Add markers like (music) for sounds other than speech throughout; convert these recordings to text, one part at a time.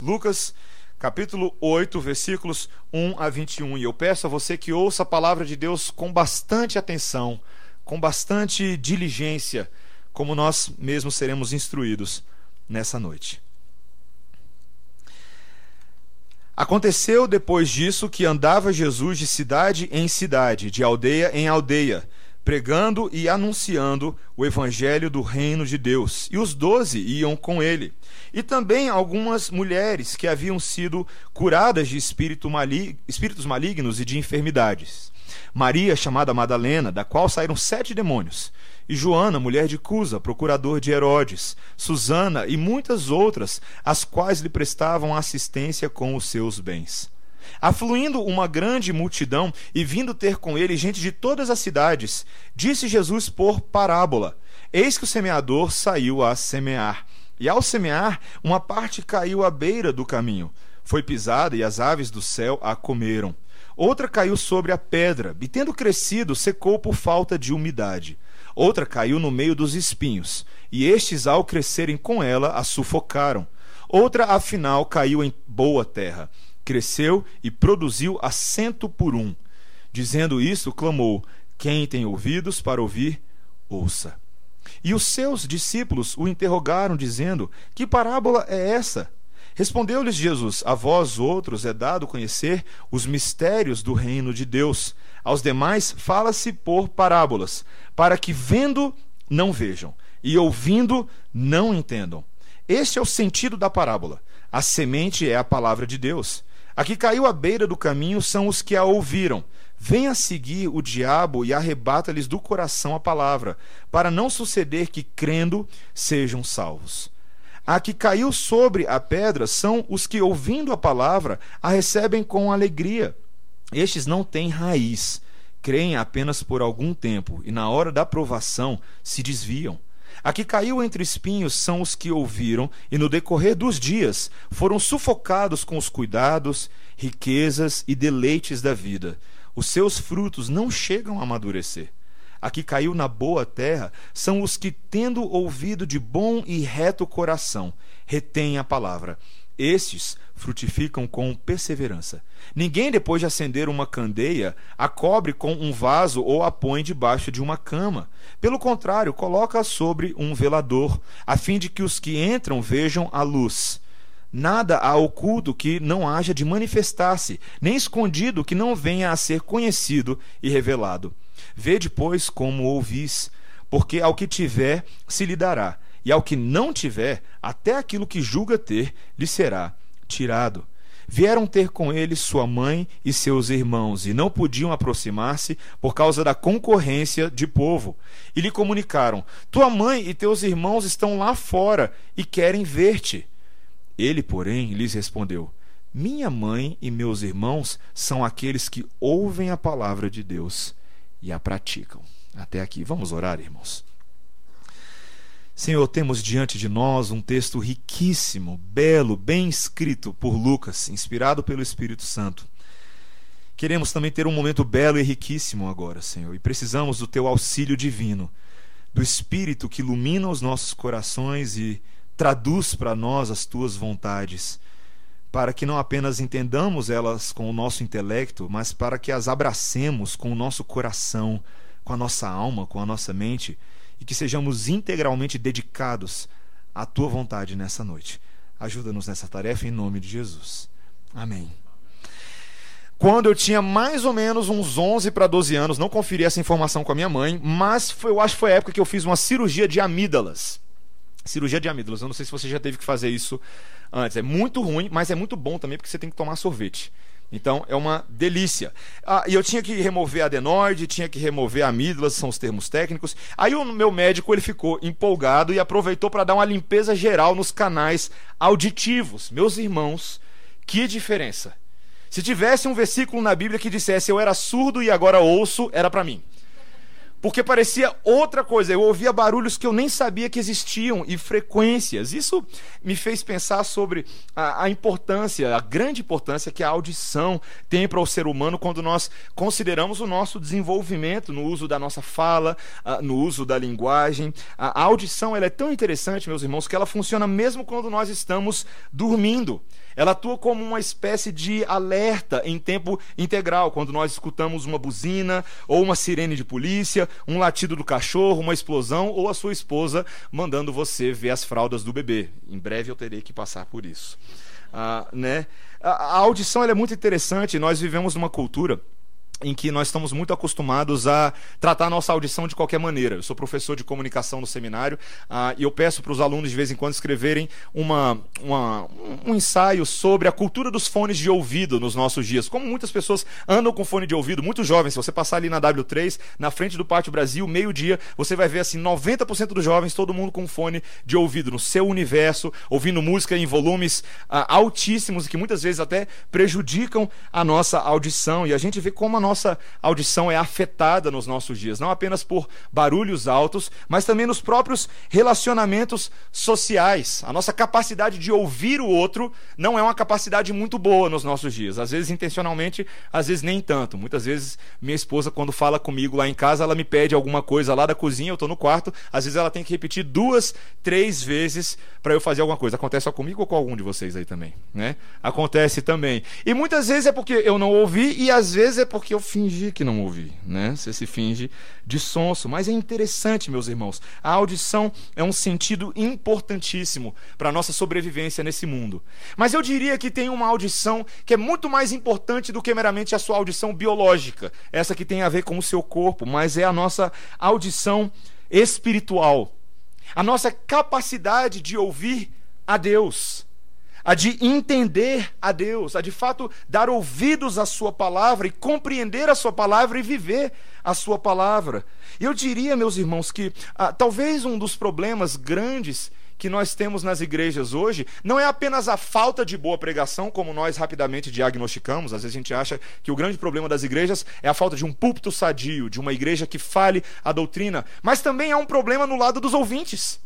Lucas capítulo 8, versículos 1 a 21. E eu peço a você que ouça a palavra de Deus com bastante atenção, com bastante diligência, como nós mesmos seremos instruídos nessa noite. Aconteceu depois disso que andava Jesus de cidade em cidade, de aldeia em aldeia, pregando e anunciando o evangelho do reino de Deus. E os doze iam com ele. E também algumas mulheres que haviam sido curadas de espírito malig... espíritos malignos e de enfermidades. Maria, chamada Madalena, da qual saíram sete demônios. E Joana, mulher de Cusa, procurador de Herodes. Susana e muitas outras, as quais lhe prestavam assistência com os seus bens. Afluindo uma grande multidão e vindo ter com ele gente de todas as cidades, disse Jesus por parábola: Eis que o semeador saiu a semear. E ao semear, uma parte caiu à beira do caminho. Foi pisada e as aves do céu a comeram. Outra caiu sobre a pedra, e tendo crescido, secou por falta de umidade. Outra caiu no meio dos espinhos, e estes, ao crescerem com ela, a sufocaram. Outra, afinal, caiu em boa terra cresceu e produziu a cento por um. Dizendo isso, clamou: Quem tem ouvidos para ouvir, ouça. E os seus discípulos o interrogaram, dizendo: Que parábola é essa? Respondeu-lhes Jesus: A vós outros é dado conhecer os mistérios do reino de Deus. Aos demais fala-se por parábolas, para que vendo não vejam, e ouvindo não entendam. Este é o sentido da parábola. A semente é a palavra de Deus. A que caiu à beira do caminho são os que a ouviram. Venha seguir o diabo e arrebata-lhes do coração a palavra, para não suceder que, crendo, sejam salvos. A que caiu sobre a pedra são os que, ouvindo a palavra, a recebem com alegria. Estes não têm raiz, creem apenas por algum tempo e, na hora da provação, se desviam. A que caiu entre espinhos são os que ouviram e, no decorrer dos dias, foram sufocados com os cuidados, riquezas e deleites da vida. Os seus frutos não chegam a amadurecer. A que caiu na boa terra são os que, tendo ouvido de bom e reto coração, retêm a palavra estes frutificam com perseverança. Ninguém, depois de acender uma candeia, a cobre com um vaso ou a põe debaixo de uma cama. Pelo contrário, coloca-a sobre um velador, a fim de que os que entram vejam a luz. Nada há oculto que não haja de manifestar-se, nem escondido que não venha a ser conhecido e revelado. Vede, pois, como ouvis, porque ao que tiver se lhe dará e ao que não tiver, até aquilo que julga ter lhe será tirado. Vieram ter com ele sua mãe e seus irmãos, e não podiam aproximar-se por causa da concorrência de povo. E lhe comunicaram: Tua mãe e teus irmãos estão lá fora e querem ver-te. Ele, porém, lhes respondeu: Minha mãe e meus irmãos são aqueles que ouvem a palavra de Deus e a praticam. Até aqui. Vamos orar, irmãos. Senhor, temos diante de nós um texto riquíssimo, belo, bem escrito por Lucas, inspirado pelo Espírito Santo. Queremos também ter um momento belo e riquíssimo agora, Senhor, e precisamos do teu auxílio divino, do Espírito que ilumina os nossos corações e traduz para nós as tuas vontades, para que não apenas entendamos elas com o nosso intelecto, mas para que as abracemos com o nosso coração, com a nossa alma, com a nossa mente e que sejamos integralmente dedicados à tua vontade nessa noite. Ajuda-nos nessa tarefa em nome de Jesus. Amém. Quando eu tinha mais ou menos uns 11 para 12 anos, não conferi essa informação com a minha mãe, mas foi, eu acho que foi a época que eu fiz uma cirurgia de amígdalas. Cirurgia de amígdalas, eu não sei se você já teve que fazer isso antes. É muito ruim, mas é muito bom também porque você tem que tomar sorvete. Então é uma delícia. Ah, e eu tinha que remover adenoide, tinha que remover amígdalas, são os termos técnicos. Aí o meu médico ele ficou empolgado e aproveitou para dar uma limpeza geral nos canais auditivos. Meus irmãos, que diferença! Se tivesse um versículo na Bíblia que dissesse eu era surdo e agora ouço, era para mim porque parecia outra coisa. Eu ouvia barulhos que eu nem sabia que existiam e frequências. Isso me fez pensar sobre a, a importância, a grande importância que a audição tem para o ser humano quando nós consideramos o nosso desenvolvimento no uso da nossa fala, no uso da linguagem. A, a audição ela é tão interessante, meus irmãos, que ela funciona mesmo quando nós estamos dormindo. Ela atua como uma espécie de alerta em tempo integral, quando nós escutamos uma buzina, ou uma sirene de polícia, um latido do cachorro, uma explosão, ou a sua esposa mandando você ver as fraldas do bebê. Em breve eu terei que passar por isso. Ah, né? a, a audição é muito interessante, nós vivemos numa cultura em que nós estamos muito acostumados a tratar a nossa audição de qualquer maneira. Eu sou professor de comunicação no seminário uh, e eu peço para os alunos de vez em quando escreverem uma, uma, um ensaio sobre a cultura dos fones de ouvido nos nossos dias. Como muitas pessoas andam com fone de ouvido, muitos jovens, se você passar ali na W3, na frente do Pátio Brasil, meio-dia, você vai ver assim 90% dos jovens, todo mundo com fone de ouvido no seu universo, ouvindo música em volumes uh, altíssimos que muitas vezes até prejudicam a nossa audição. E a gente vê como a nossa audição é afetada nos nossos dias, não apenas por barulhos altos, mas também nos próprios relacionamentos sociais. A nossa capacidade de ouvir o outro não é uma capacidade muito boa nos nossos dias. Às vezes intencionalmente, às vezes nem tanto. Muitas vezes minha esposa quando fala comigo lá em casa, ela me pede alguma coisa lá da cozinha, eu estou no quarto, às vezes ela tem que repetir duas, três vezes para eu fazer alguma coisa. Acontece só comigo ou com algum de vocês aí também, né? Acontece também. E muitas vezes é porque eu não ouvi e às vezes é porque eu fingi que não ouvi, né? Você se finge de sonso, mas é interessante, meus irmãos. A audição é um sentido importantíssimo para a nossa sobrevivência nesse mundo. Mas eu diria que tem uma audição que é muito mais importante do que meramente a sua audição biológica, essa que tem a ver com o seu corpo, mas é a nossa audição espiritual. A nossa capacidade de ouvir a Deus a de entender a Deus, a de fato dar ouvidos à Sua palavra e compreender a Sua palavra e viver a Sua palavra. Eu diria, meus irmãos, que ah, talvez um dos problemas grandes que nós temos nas igrejas hoje não é apenas a falta de boa pregação, como nós rapidamente diagnosticamos. Às vezes a gente acha que o grande problema das igrejas é a falta de um púlpito sadio, de uma igreja que fale a doutrina, mas também há um problema no lado dos ouvintes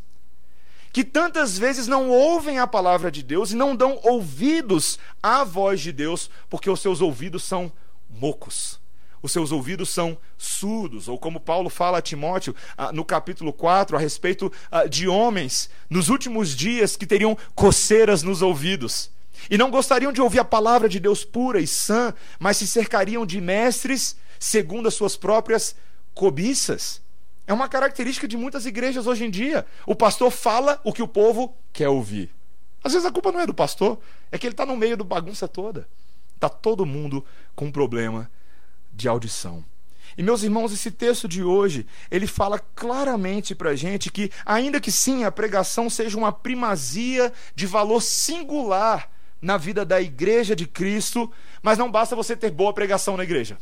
que tantas vezes não ouvem a palavra de Deus e não dão ouvidos à voz de Deus, porque os seus ouvidos são mocos. Os seus ouvidos são surdos, ou como Paulo fala a Timóteo ah, no capítulo 4, a respeito ah, de homens nos últimos dias que teriam coceiras nos ouvidos e não gostariam de ouvir a palavra de Deus pura e sã, mas se cercariam de mestres segundo as suas próprias cobiças. É uma característica de muitas igrejas hoje em dia. O pastor fala o que o povo quer ouvir. Às vezes a culpa não é do pastor, é que ele está no meio da bagunça toda. Está todo mundo com um problema de audição. E meus irmãos, esse texto de hoje, ele fala claramente para a gente que, ainda que sim, a pregação seja uma primazia de valor singular na vida da igreja de Cristo, mas não basta você ter boa pregação na igreja.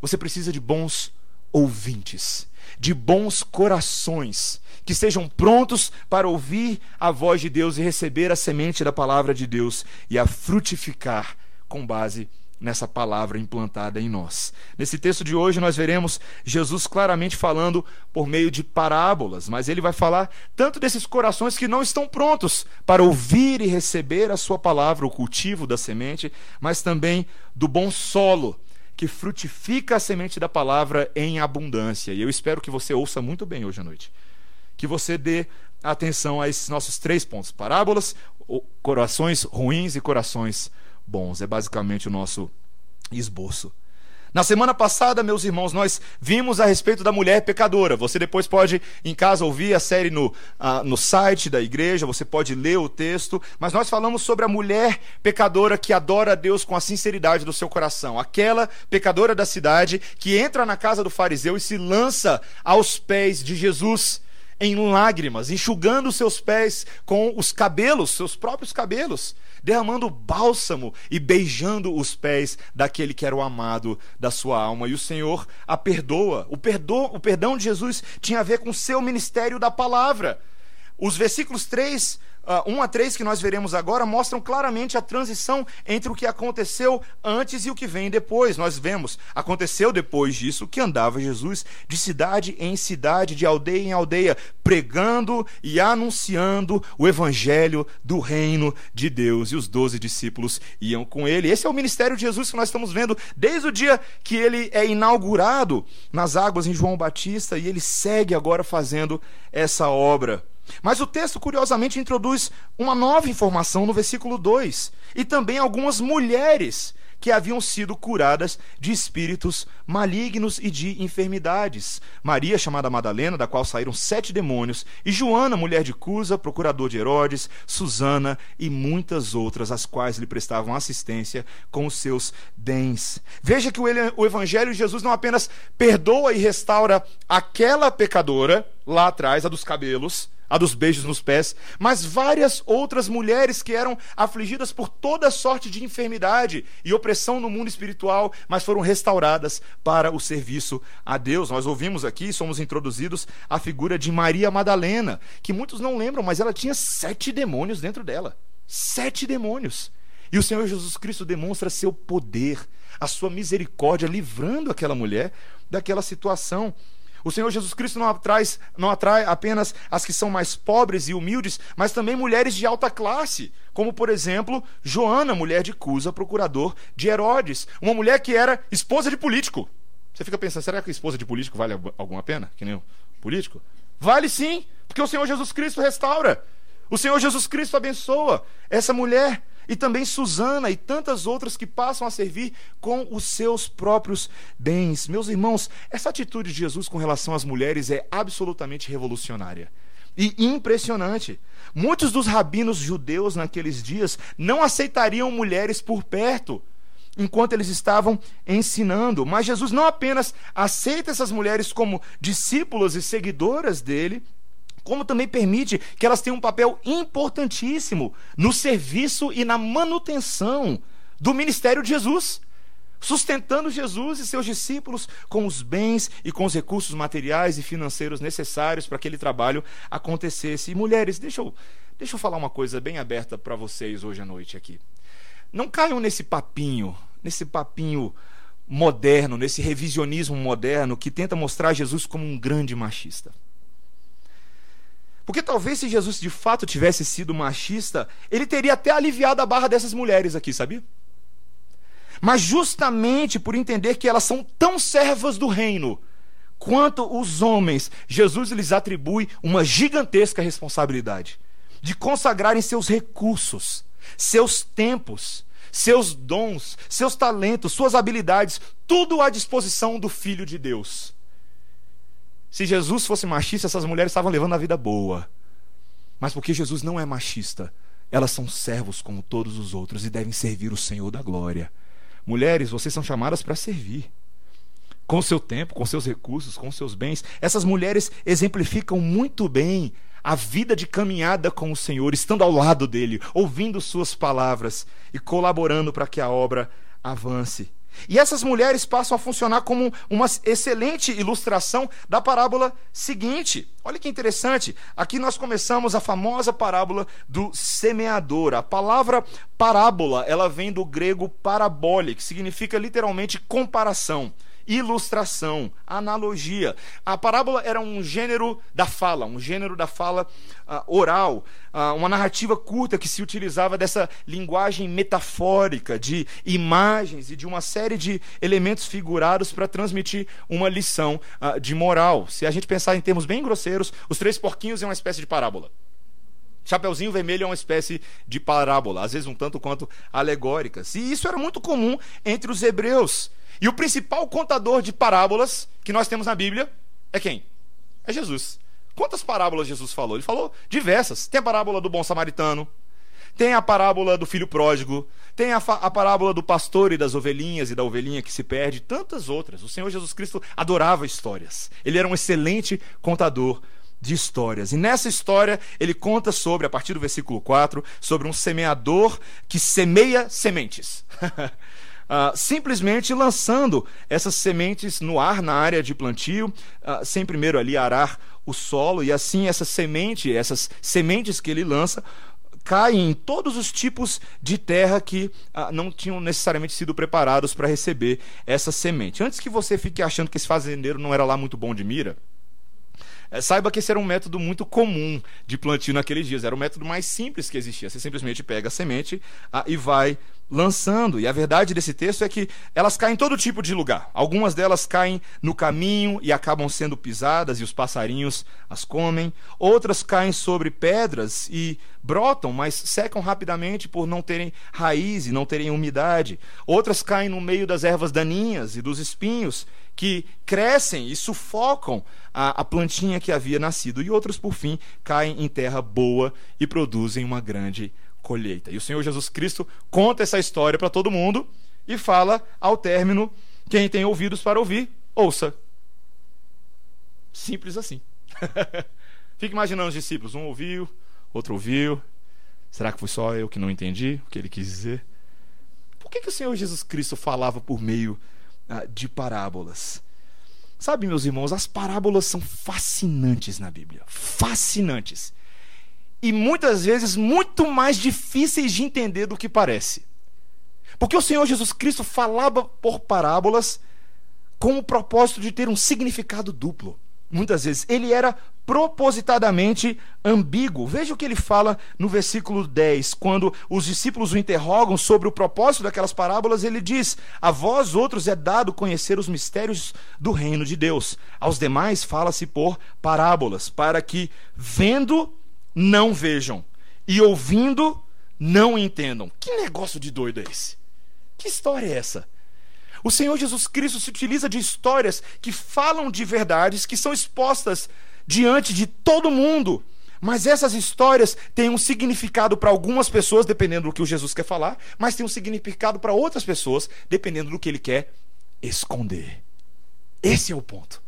Você precisa de bons ouvintes de bons corações, que estejam prontos para ouvir a voz de Deus e receber a semente da palavra de Deus e a frutificar com base nessa palavra implantada em nós. Nesse texto de hoje nós veremos Jesus claramente falando por meio de parábolas, mas ele vai falar tanto desses corações que não estão prontos para ouvir e receber a sua palavra, o cultivo da semente, mas também do bom solo que frutifica a semente da palavra em abundância. E eu espero que você ouça muito bem hoje à noite. Que você dê atenção a esses nossos três pontos: parábolas, corações ruins e corações bons. É basicamente o nosso esboço. Na semana passada, meus irmãos, nós vimos a respeito da mulher pecadora. Você depois pode, em casa, ouvir a série no, uh, no site da igreja, você pode ler o texto, mas nós falamos sobre a mulher pecadora que adora a Deus com a sinceridade do seu coração. Aquela pecadora da cidade que entra na casa do fariseu e se lança aos pés de Jesus em lágrimas, enxugando seus pés com os cabelos, seus próprios cabelos derramando bálsamo e beijando os pés daquele que era o amado da sua alma. E o Senhor a perdoa. O, perdo, o perdão de Jesus tinha a ver com o seu ministério da palavra. Os versículos 3 uh, 1 a 3 que nós veremos agora mostram claramente a transição entre o que aconteceu antes e o que vem depois. Nós vemos, aconteceu depois disso que andava Jesus de cidade em cidade, de aldeia em aldeia, pregando e anunciando o evangelho do reino de Deus. E os doze discípulos iam com ele. Esse é o ministério de Jesus que nós estamos vendo desde o dia que ele é inaugurado nas águas em João Batista e ele segue agora fazendo essa obra. Mas o texto, curiosamente, introduz uma nova informação no versículo 2 e também algumas mulheres que haviam sido curadas de espíritos malignos e de enfermidades. Maria, chamada Madalena, da qual saíram sete demônios, e Joana, mulher de Cusa, procurador de Herodes, Susana e muitas outras, as quais lhe prestavam assistência com os seus bens. Veja que o Evangelho de Jesus não apenas perdoa e restaura aquela pecadora lá atrás, a dos cabelos, a dos beijos nos pés, mas várias outras mulheres que eram afligidas por toda sorte de enfermidade e opressão no mundo espiritual, mas foram restauradas para o serviço a Deus. Nós ouvimos aqui, somos introduzidos a figura de Maria Madalena, que muitos não lembram, mas ela tinha sete demônios dentro dela. Sete demônios. E o Senhor Jesus Cristo demonstra seu poder, a sua misericórdia, livrando aquela mulher daquela situação. O Senhor Jesus Cristo não atrai, não atrai apenas as que são mais pobres e humildes, mas também mulheres de alta classe, como por exemplo Joana, mulher de Cusa, procurador de Herodes, uma mulher que era esposa de político. Você fica pensando, será que a esposa de político vale alguma pena? Que nem o político? Vale sim, porque o Senhor Jesus Cristo restaura. O Senhor Jesus Cristo abençoa essa mulher e também Susana e tantas outras que passam a servir com os seus próprios bens. Meus irmãos, essa atitude de Jesus com relação às mulheres é absolutamente revolucionária e impressionante. Muitos dos rabinos judeus naqueles dias não aceitariam mulheres por perto enquanto eles estavam ensinando. Mas Jesus não apenas aceita essas mulheres como discípulas e seguidoras dele, como também permite que elas tenham um papel importantíssimo no serviço e na manutenção do ministério de Jesus, sustentando Jesus e seus discípulos com os bens e com os recursos materiais e financeiros necessários para que aquele trabalho acontecesse. E mulheres, deixa eu, deixa eu falar uma coisa bem aberta para vocês hoje à noite aqui. Não caiam nesse papinho, nesse papinho moderno, nesse revisionismo moderno que tenta mostrar Jesus como um grande machista. Porque talvez se Jesus de fato tivesse sido machista, ele teria até aliviado a barra dessas mulheres aqui, sabia? Mas justamente por entender que elas são tão servas do reino quanto os homens, Jesus lhes atribui uma gigantesca responsabilidade de consagrarem seus recursos, seus tempos, seus dons, seus talentos, suas habilidades, tudo à disposição do Filho de Deus. Se Jesus fosse machista, essas mulheres estavam levando a vida boa. Mas porque Jesus não é machista, elas são servos como todos os outros e devem servir o Senhor da glória. Mulheres, vocês são chamadas para servir. Com seu tempo, com seus recursos, com seus bens. Essas mulheres exemplificam muito bem a vida de caminhada com o Senhor, estando ao lado dele, ouvindo suas palavras e colaborando para que a obra avance. E essas mulheres passam a funcionar como uma excelente ilustração da parábola seguinte. Olha que interessante. Aqui nós começamos a famosa parábola do semeador. A palavra parábola, ela vem do grego parabole, que significa literalmente comparação ilustração, analogia. A parábola era um gênero da fala, um gênero da fala uh, oral, uh, uma narrativa curta que se utilizava dessa linguagem metafórica, de imagens e de uma série de elementos figurados para transmitir uma lição uh, de moral. Se a gente pensar em termos bem grosseiros, os três porquinhos é uma espécie de parábola. Chapeuzinho vermelho é uma espécie de parábola, às vezes um tanto quanto alegórica. E isso era muito comum entre os hebreus. E o principal contador de parábolas que nós temos na Bíblia é quem? É Jesus. Quantas parábolas Jesus falou? Ele falou diversas. Tem a parábola do bom samaritano, tem a parábola do filho pródigo, tem a, a, parábola do pastor e das ovelhinhas e da ovelhinha que se perde, tantas outras. O Senhor Jesus Cristo adorava histórias. Ele era um excelente contador de histórias. E nessa história ele conta sobre, a partir do versículo 4, sobre um semeador que semeia sementes. (laughs) uh, simplesmente lançando essas sementes no ar, na área de plantio, uh, sem primeiro ali arar o solo, e assim essa semente, essas sementes que ele lança, caem em todos os tipos de terra que ah, não tinham necessariamente sido preparados para receber essa semente. Antes que você fique achando que esse fazendeiro não era lá muito bom de mira, saiba que esse era um método muito comum de plantio naqueles dias. Era o método mais simples que existia. Você simplesmente pega a semente ah, e vai lançando. E a verdade desse texto é que elas caem em todo tipo de lugar. Algumas delas caem no caminho e acabam sendo pisadas e os passarinhos as comem. Outras caem sobre pedras e brotam, mas secam rapidamente por não terem raiz e não terem umidade. Outras caem no meio das ervas daninhas e dos espinhos que crescem e sufocam a, a plantinha que havia nascido. E outras, por fim, caem em terra boa e produzem uma grande colheita. E o Senhor Jesus Cristo conta essa história para todo mundo e fala ao término: quem tem ouvidos para ouvir, ouça. Simples assim. (laughs) Fique imaginando os discípulos: um ouviu, outro ouviu. Será que foi só eu que não entendi o que ele quis dizer? Por que, que o Senhor Jesus Cristo falava por meio de parábolas? Sabe, meus irmãos, as parábolas são fascinantes na Bíblia. Fascinantes e muitas vezes muito mais difíceis de entender do que parece. Porque o Senhor Jesus Cristo falava por parábolas com o propósito de ter um significado duplo. Muitas vezes ele era propositadamente ambíguo. Veja o que ele fala no versículo 10, quando os discípulos o interrogam sobre o propósito daquelas parábolas, ele diz: A vós outros é dado conhecer os mistérios do reino de Deus. Aos demais fala-se por parábolas, para que, vendo, não vejam, e ouvindo, não entendam. Que negócio de doido é esse? Que história é essa? O Senhor Jesus Cristo se utiliza de histórias que falam de verdades, que são expostas diante de todo mundo. Mas essas histórias têm um significado para algumas pessoas, dependendo do que o Jesus quer falar, mas tem um significado para outras pessoas, dependendo do que ele quer esconder. Esse é o ponto.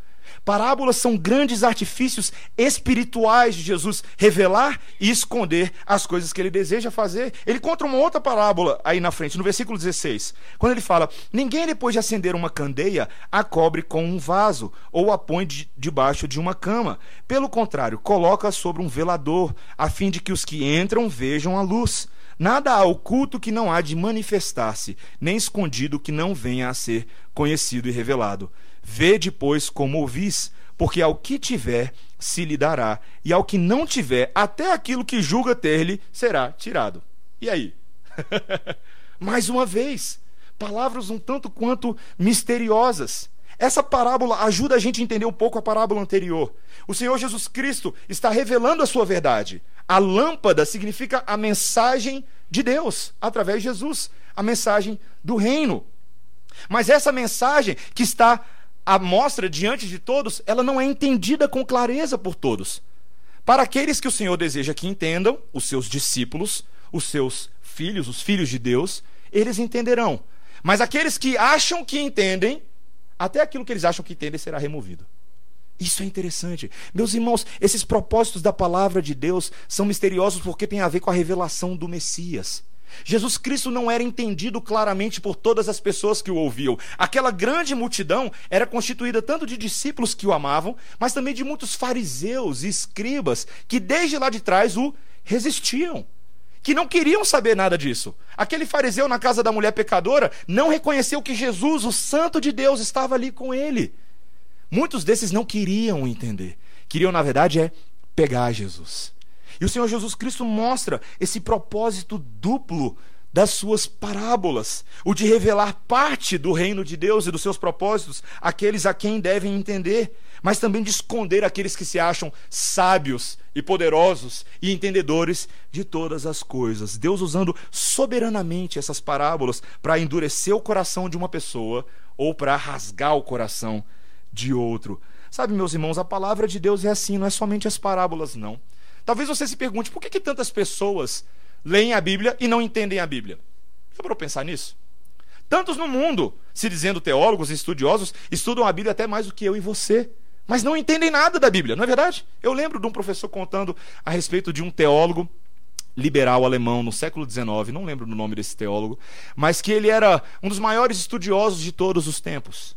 Parábolas são grandes artifícios espirituais de Jesus revelar e esconder as coisas que ele deseja fazer. Ele conta uma outra parábola aí na frente, no versículo 16, quando ele fala: Ninguém, depois de acender uma candeia, a cobre com um vaso ou a põe de, debaixo de uma cama. Pelo contrário, coloca sobre um velador, a fim de que os que entram vejam a luz. Nada há oculto que não há de manifestar-se, nem escondido que não venha a ser conhecido e revelado. Vê depois como ouvis, porque ao que tiver se lhe dará, e ao que não tiver, até aquilo que julga ter-lhe será tirado. E aí? (laughs) Mais uma vez, palavras um tanto quanto misteriosas. Essa parábola ajuda a gente a entender um pouco a parábola anterior. O Senhor Jesus Cristo está revelando a sua verdade. A lâmpada significa a mensagem de Deus através de Jesus, a mensagem do reino. Mas essa mensagem que está a mostra diante de todos, ela não é entendida com clareza por todos. Para aqueles que o Senhor deseja que entendam, os seus discípulos, os seus filhos, os filhos de Deus, eles entenderão. Mas aqueles que acham que entendem, até aquilo que eles acham que entendem será removido. Isso é interessante. Meus irmãos, esses propósitos da palavra de Deus são misteriosos porque têm a ver com a revelação do Messias. Jesus Cristo não era entendido claramente por todas as pessoas que o ouviam. Aquela grande multidão era constituída tanto de discípulos que o amavam, mas também de muitos fariseus e escribas que desde lá de trás o resistiam, que não queriam saber nada disso. Aquele fariseu na casa da mulher pecadora não reconheceu que Jesus, o Santo de Deus, estava ali com ele. Muitos desses não queriam entender. Queriam, na verdade, é pegar Jesus. E o Senhor Jesus Cristo mostra esse propósito duplo das suas parábolas, o de revelar parte do reino de Deus e dos seus propósitos àqueles a quem devem entender, mas também de esconder aqueles que se acham sábios e poderosos e entendedores de todas as coisas. Deus usando soberanamente essas parábolas para endurecer o coração de uma pessoa ou para rasgar o coração de outro. Sabe, meus irmãos, a palavra de Deus é assim, não é somente as parábolas, não. Talvez você se pergunte por que, que tantas pessoas leem a Bíblia e não entendem a Bíblia. Já para pensar nisso? Tantos no mundo, se dizendo teólogos e estudiosos, estudam a Bíblia até mais do que eu e você, mas não entendem nada da Bíblia, não é verdade? Eu lembro de um professor contando a respeito de um teólogo liberal alemão no século XIX, não lembro do nome desse teólogo, mas que ele era um dos maiores estudiosos de todos os tempos.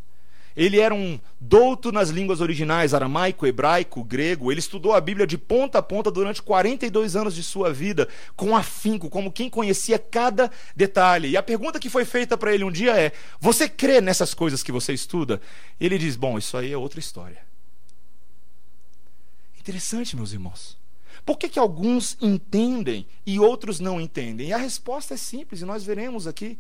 Ele era um douto nas línguas originais, aramaico, hebraico, grego. Ele estudou a Bíblia de ponta a ponta durante 42 anos de sua vida, com afinco, como quem conhecia cada detalhe. E a pergunta que foi feita para ele um dia é: Você crê nessas coisas que você estuda? Ele diz: Bom, isso aí é outra história. Interessante, meus irmãos. Por que, que alguns entendem e outros não entendem? E a resposta é simples, e nós veremos aqui.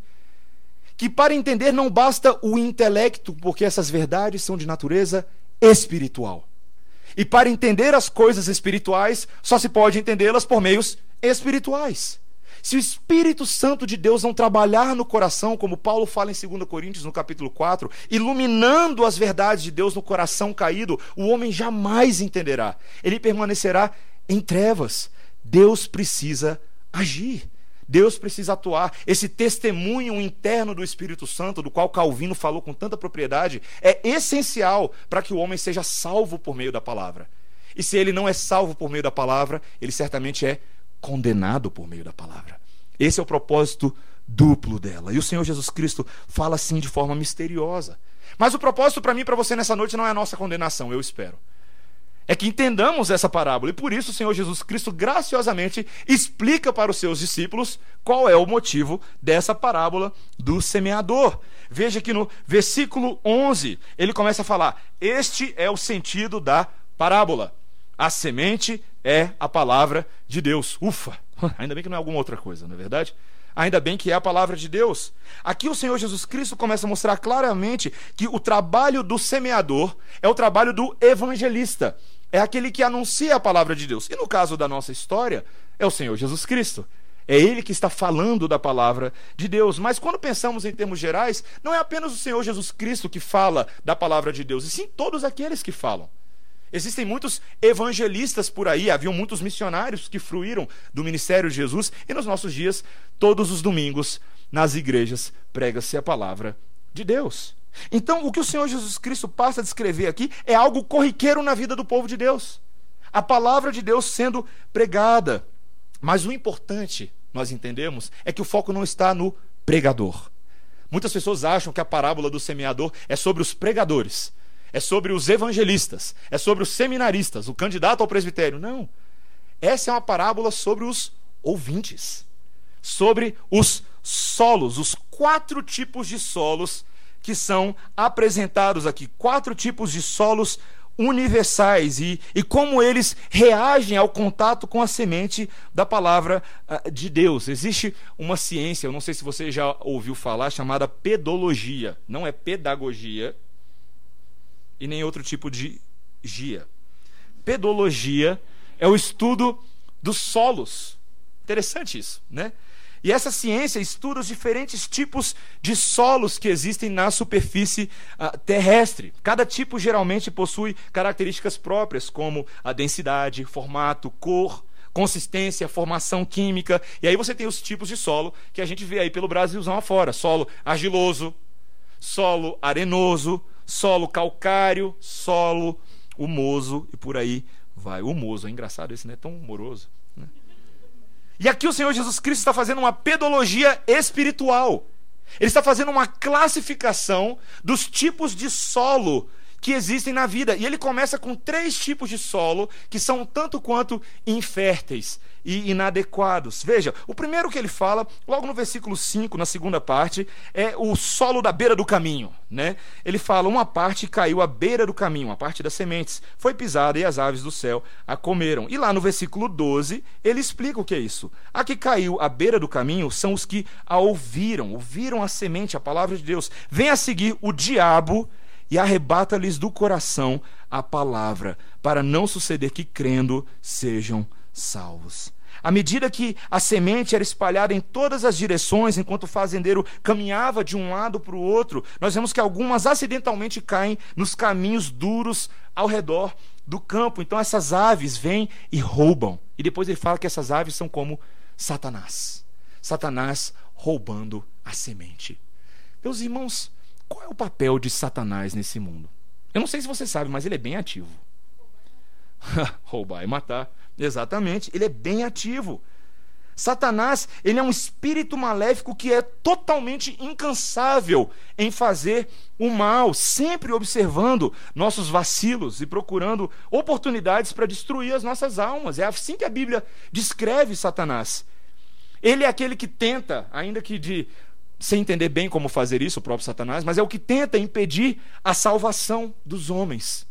Que para entender não basta o intelecto, porque essas verdades são de natureza espiritual. E para entender as coisas espirituais, só se pode entendê-las por meios espirituais. Se o Espírito Santo de Deus não trabalhar no coração, como Paulo fala em 2 Coríntios, no capítulo 4, iluminando as verdades de Deus no coração caído, o homem jamais entenderá. Ele permanecerá em trevas. Deus precisa agir. Deus precisa atuar. Esse testemunho interno do Espírito Santo, do qual Calvino falou com tanta propriedade, é essencial para que o homem seja salvo por meio da palavra. E se ele não é salvo por meio da palavra, ele certamente é condenado por meio da palavra. Esse é o propósito duplo dela. E o Senhor Jesus Cristo fala assim de forma misteriosa. Mas o propósito para mim e para você nessa noite não é a nossa condenação, eu espero. É que entendamos essa parábola. E por isso o Senhor Jesus Cristo graciosamente explica para os seus discípulos qual é o motivo dessa parábola do semeador. Veja que no versículo 11 ele começa a falar: Este é o sentido da parábola. A semente é a palavra de Deus. Ufa! (laughs) Ainda bem que não é alguma outra coisa, não é verdade? Ainda bem que é a palavra de Deus. Aqui o Senhor Jesus Cristo começa a mostrar claramente que o trabalho do semeador é o trabalho do evangelista. É aquele que anuncia a palavra de Deus. E no caso da nossa história, é o Senhor Jesus Cristo. É ele que está falando da palavra de Deus. Mas quando pensamos em termos gerais, não é apenas o Senhor Jesus Cristo que fala da palavra de Deus, e sim todos aqueles que falam. Existem muitos evangelistas por aí, haviam muitos missionários que fruíram do ministério de Jesus, e nos nossos dias, todos os domingos, nas igrejas, prega-se a palavra de Deus. Então, o que o Senhor Jesus Cristo passa a descrever aqui é algo corriqueiro na vida do povo de Deus. A palavra de Deus sendo pregada. Mas o importante, nós entendemos, é que o foco não está no pregador. Muitas pessoas acham que a parábola do semeador é sobre os pregadores é sobre os evangelistas, é sobre os seminaristas, o candidato ao presbitério. Não. Essa é uma parábola sobre os ouvintes, sobre os solos, os quatro tipos de solos que são apresentados aqui. Quatro tipos de solos universais e, e como eles reagem ao contato com a semente da palavra uh, de Deus. Existe uma ciência, eu não sei se você já ouviu falar, chamada pedologia. Não é pedagogia, e nem outro tipo de gia. Pedologia é o estudo dos solos. Interessante isso, né? E essa ciência estuda os diferentes tipos de solos que existem na superfície uh, terrestre. Cada tipo geralmente possui características próprias, como a densidade, formato, cor, consistência, formação química. E aí você tem os tipos de solo que a gente vê aí pelo Brasilzão afora: solo argiloso, solo arenoso, solo calcário, solo humoso e por aí vai. Humoso, é engraçado esse, não é tão humoroso. E aqui o Senhor Jesus Cristo está fazendo uma pedologia espiritual. Ele está fazendo uma classificação dos tipos de solo que existem na vida. E ele começa com três tipos de solo que são tanto quanto inférteis e inadequados. Veja, o primeiro que ele fala, logo no versículo 5, na segunda parte, é o solo da beira do caminho. Né? Ele fala: uma parte caiu à beira do caminho, a parte das sementes, foi pisada e as aves do céu a comeram. E lá no versículo 12, ele explica o que é isso. A que caiu à beira do caminho são os que a ouviram, ouviram a semente, a palavra de Deus. Vem a seguir o diabo e arrebata-lhes do coração a palavra, para não suceder que crendo sejam salvos. À medida que a semente era espalhada em todas as direções, enquanto o fazendeiro caminhava de um lado para o outro, nós vemos que algumas acidentalmente caem nos caminhos duros ao redor do campo. Então essas aves vêm e roubam. E depois ele fala que essas aves são como Satanás. Satanás roubando a semente. Meus irmãos, qual é o papel de Satanás nesse mundo? Eu não sei se você sabe, mas ele é bem ativo. (laughs) Roubar e matar. Exatamente, ele é bem ativo. Satanás, ele é um espírito maléfico que é totalmente incansável em fazer o mal, sempre observando nossos vacilos e procurando oportunidades para destruir as nossas almas. É assim que a Bíblia descreve Satanás. Ele é aquele que tenta, ainda que de sem entender bem como fazer isso, o próprio Satanás, mas é o que tenta impedir a salvação dos homens.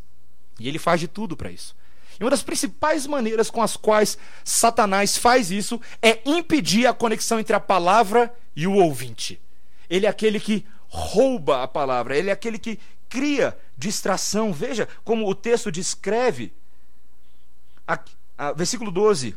E ele faz de tudo para isso. E uma das principais maneiras com as quais Satanás faz isso é impedir a conexão entre a palavra e o ouvinte. Ele é aquele que rouba a palavra, ele é aquele que cria distração. Veja como o texto descreve. A, a, versículo 12.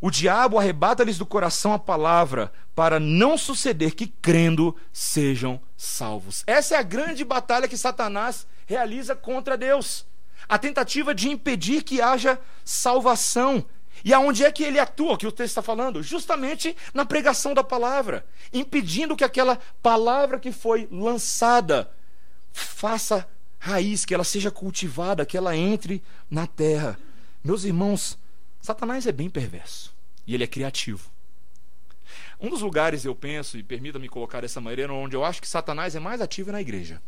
O diabo arrebata-lhes do coração a palavra, para não suceder que, crendo, sejam salvos. Essa é a grande batalha que Satanás realiza contra Deus. A tentativa de impedir que haja salvação. E aonde é que ele atua, que o texto está falando? Justamente na pregação da palavra, impedindo que aquela palavra que foi lançada faça raiz, que ela seja cultivada, que ela entre na terra. Meus irmãos, Satanás é bem perverso e ele é criativo. Um dos lugares, eu penso, e permita-me colocar dessa maneira, onde eu acho que Satanás é mais ativo é na igreja.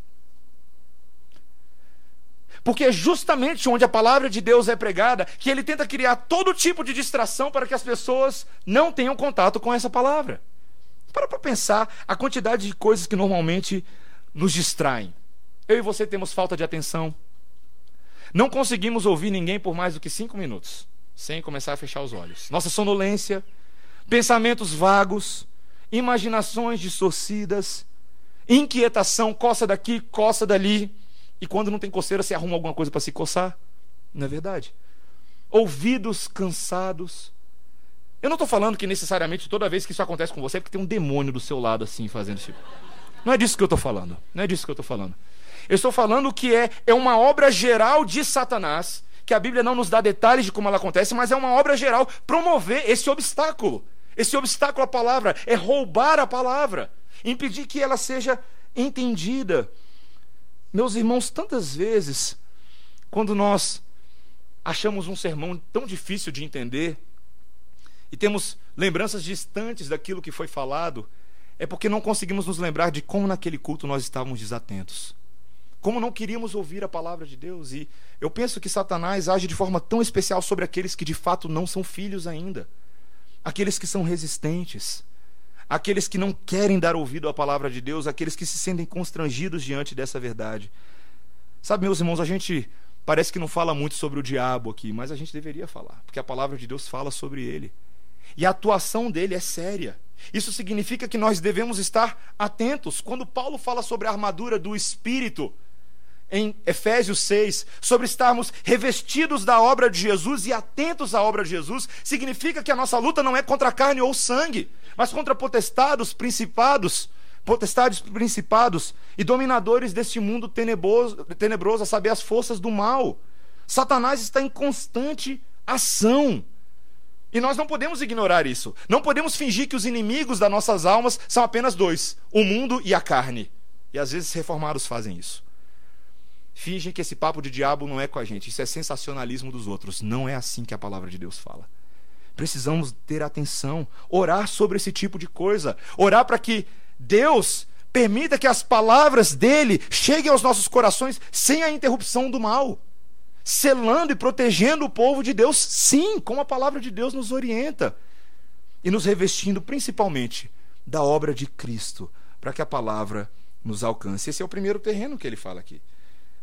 Porque é justamente onde a palavra de Deus é pregada que ele tenta criar todo tipo de distração para que as pessoas não tenham contato com essa palavra. Para para pensar a quantidade de coisas que normalmente nos distraem. Eu e você temos falta de atenção. Não conseguimos ouvir ninguém por mais do que cinco minutos, sem começar a fechar os olhos. Nossa sonolência, pensamentos vagos, imaginações distorcidas, inquietação, coça daqui, coça dali e quando não tem coceira, você arruma alguma coisa para se coçar. Não é verdade? Ouvidos cansados. Eu não estou falando que necessariamente toda vez que isso acontece com você é porque tem um demônio do seu lado assim fazendo isso. Não é disso que eu estou falando. Não é disso que eu estou falando. Eu estou falando que é, é uma obra geral de Satanás, que a Bíblia não nos dá detalhes de como ela acontece, mas é uma obra geral promover esse obstáculo. Esse obstáculo à palavra é roubar a palavra, impedir que ela seja entendida. Meus irmãos, tantas vezes, quando nós achamos um sermão tão difícil de entender e temos lembranças distantes daquilo que foi falado, é porque não conseguimos nos lembrar de como naquele culto nós estávamos desatentos. Como não queríamos ouvir a palavra de Deus. E eu penso que Satanás age de forma tão especial sobre aqueles que de fato não são filhos ainda, aqueles que são resistentes aqueles que não querem dar ouvido à palavra de Deus, aqueles que se sentem constrangidos diante dessa verdade. Sabe, meus irmãos, a gente parece que não fala muito sobre o diabo aqui, mas a gente deveria falar, porque a palavra de Deus fala sobre ele. E a atuação dele é séria. Isso significa que nós devemos estar atentos. Quando Paulo fala sobre a armadura do espírito, em Efésios 6, sobre estarmos revestidos da obra de Jesus e atentos à obra de Jesus, significa que a nossa luta não é contra carne ou sangue, mas contra potestados, principados, potestades, principados e dominadores deste mundo tenebroso, tenebroso, a saber, as forças do mal. Satanás está em constante ação. E nós não podemos ignorar isso. Não podemos fingir que os inimigos das nossas almas são apenas dois: o mundo e a carne. E às vezes reformados fazem isso. Fingem que esse papo de diabo não é com a gente. Isso é sensacionalismo dos outros. Não é assim que a palavra de Deus fala. Precisamos ter atenção, orar sobre esse tipo de coisa, orar para que Deus permita que as palavras dele cheguem aos nossos corações sem a interrupção do mal, selando e protegendo o povo de Deus, sim, como a palavra de Deus nos orienta, e nos revestindo principalmente da obra de Cristo, para que a palavra nos alcance. Esse é o primeiro terreno que ele fala aqui.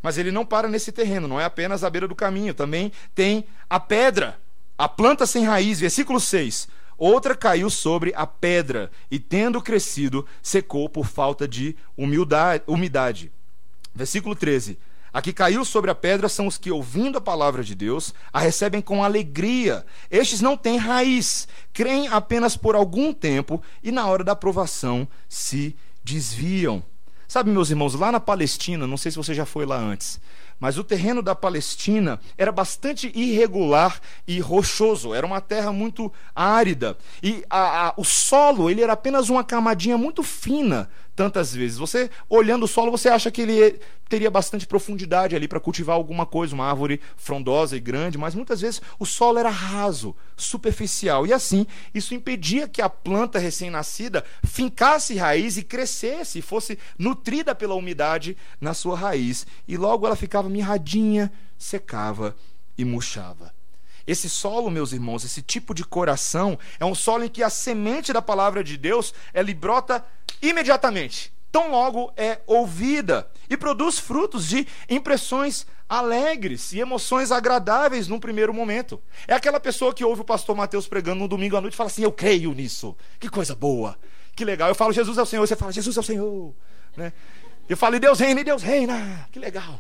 Mas ele não para nesse terreno, não é apenas a beira do caminho, também tem a pedra. A planta sem raiz, versículo 6. Outra caiu sobre a pedra e, tendo crescido, secou por falta de humildade, umidade. Versículo 13. A que caiu sobre a pedra são os que, ouvindo a palavra de Deus, a recebem com alegria. Estes não têm raiz, creem apenas por algum tempo e, na hora da aprovação, se desviam. Sabe, meus irmãos, lá na Palestina, não sei se você já foi lá antes, mas o terreno da Palestina era bastante irregular e rochoso, era uma terra muito árida. E a, a, o solo ele era apenas uma camadinha muito fina, tantas vezes. Você, olhando o solo, você acha que ele teria bastante profundidade ali para cultivar alguma coisa, uma árvore frondosa e grande, mas muitas vezes o solo era raso, superficial. E assim, isso impedia que a planta recém-nascida fincasse raiz e crescesse, fosse nutrida pela umidade na sua raiz. E logo ela ficava mirradinha, secava e murchava. Esse solo, meus irmãos, esse tipo de coração, é um solo em que a semente da palavra de Deus, ela brota imediatamente. tão logo é ouvida e produz frutos de impressões alegres e emoções agradáveis num primeiro momento. É aquela pessoa que ouve o pastor Mateus pregando no domingo à noite e fala assim: Eu creio nisso, que coisa boa, que legal. Eu falo, Jesus é o Senhor, você fala, Jesus é o Senhor. Né? Eu falo, e Deus reina, e Deus reina, que legal.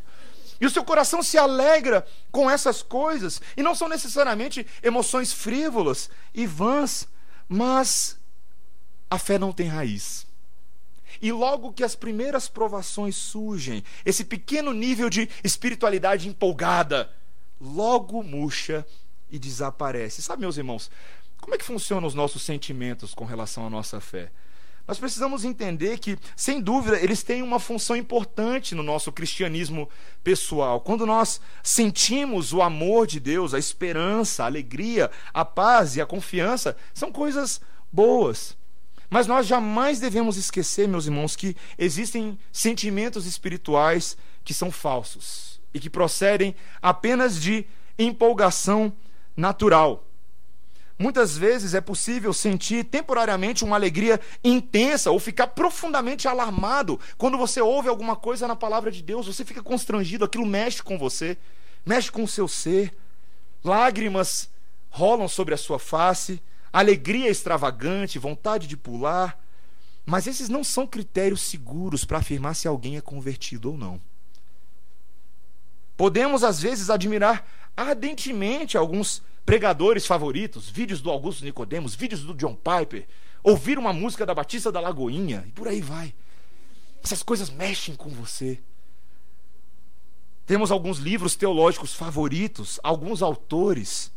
E o seu coração se alegra com essas coisas, e não são necessariamente emoções frívolas e vãs, mas a fé não tem raiz. E logo que as primeiras provações surgem, esse pequeno nível de espiritualidade empolgada, logo murcha e desaparece. Sabe, meus irmãos, como é que funcionam os nossos sentimentos com relação à nossa fé? Nós precisamos entender que, sem dúvida, eles têm uma função importante no nosso cristianismo pessoal. Quando nós sentimos o amor de Deus, a esperança, a alegria, a paz e a confiança, são coisas boas. Mas nós jamais devemos esquecer, meus irmãos, que existem sentimentos espirituais que são falsos e que procedem apenas de empolgação natural. Muitas vezes é possível sentir temporariamente uma alegria intensa ou ficar profundamente alarmado quando você ouve alguma coisa na palavra de Deus, você fica constrangido, aquilo mexe com você, mexe com o seu ser, lágrimas rolam sobre a sua face, alegria extravagante, vontade de pular. Mas esses não são critérios seguros para afirmar se alguém é convertido ou não. Podemos, às vezes, admirar ardentemente alguns pregadores favoritos, vídeos do Augusto Nicodemos, vídeos do John Piper, ouvir uma música da Batista da Lagoinha, e por aí vai. Essas coisas mexem com você. Temos alguns livros teológicos favoritos, alguns autores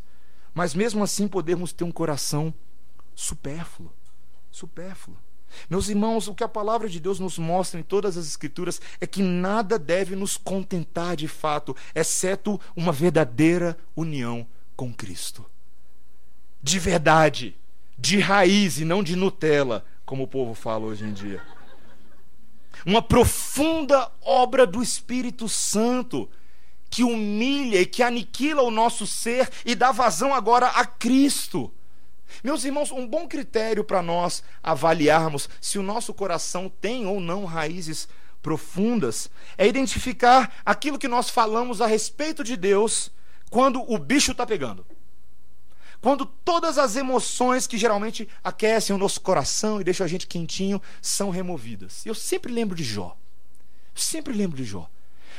mas mesmo assim podemos ter um coração supérfluo. Supérfluo. Meus irmãos, o que a palavra de Deus nos mostra em todas as Escrituras é que nada deve nos contentar de fato, exceto uma verdadeira união com Cristo. De verdade, de raiz e não de Nutella, como o povo fala hoje em dia. Uma profunda obra do Espírito Santo que humilha e que aniquila o nosso ser e dá vazão agora a Cristo. Meus irmãos, um bom critério para nós avaliarmos se o nosso coração tem ou não raízes profundas é identificar aquilo que nós falamos a respeito de Deus quando o bicho está pegando. Quando todas as emoções que geralmente aquecem o nosso coração e deixam a gente quentinho são removidas. Eu sempre lembro de Jó. sempre lembro de Jó.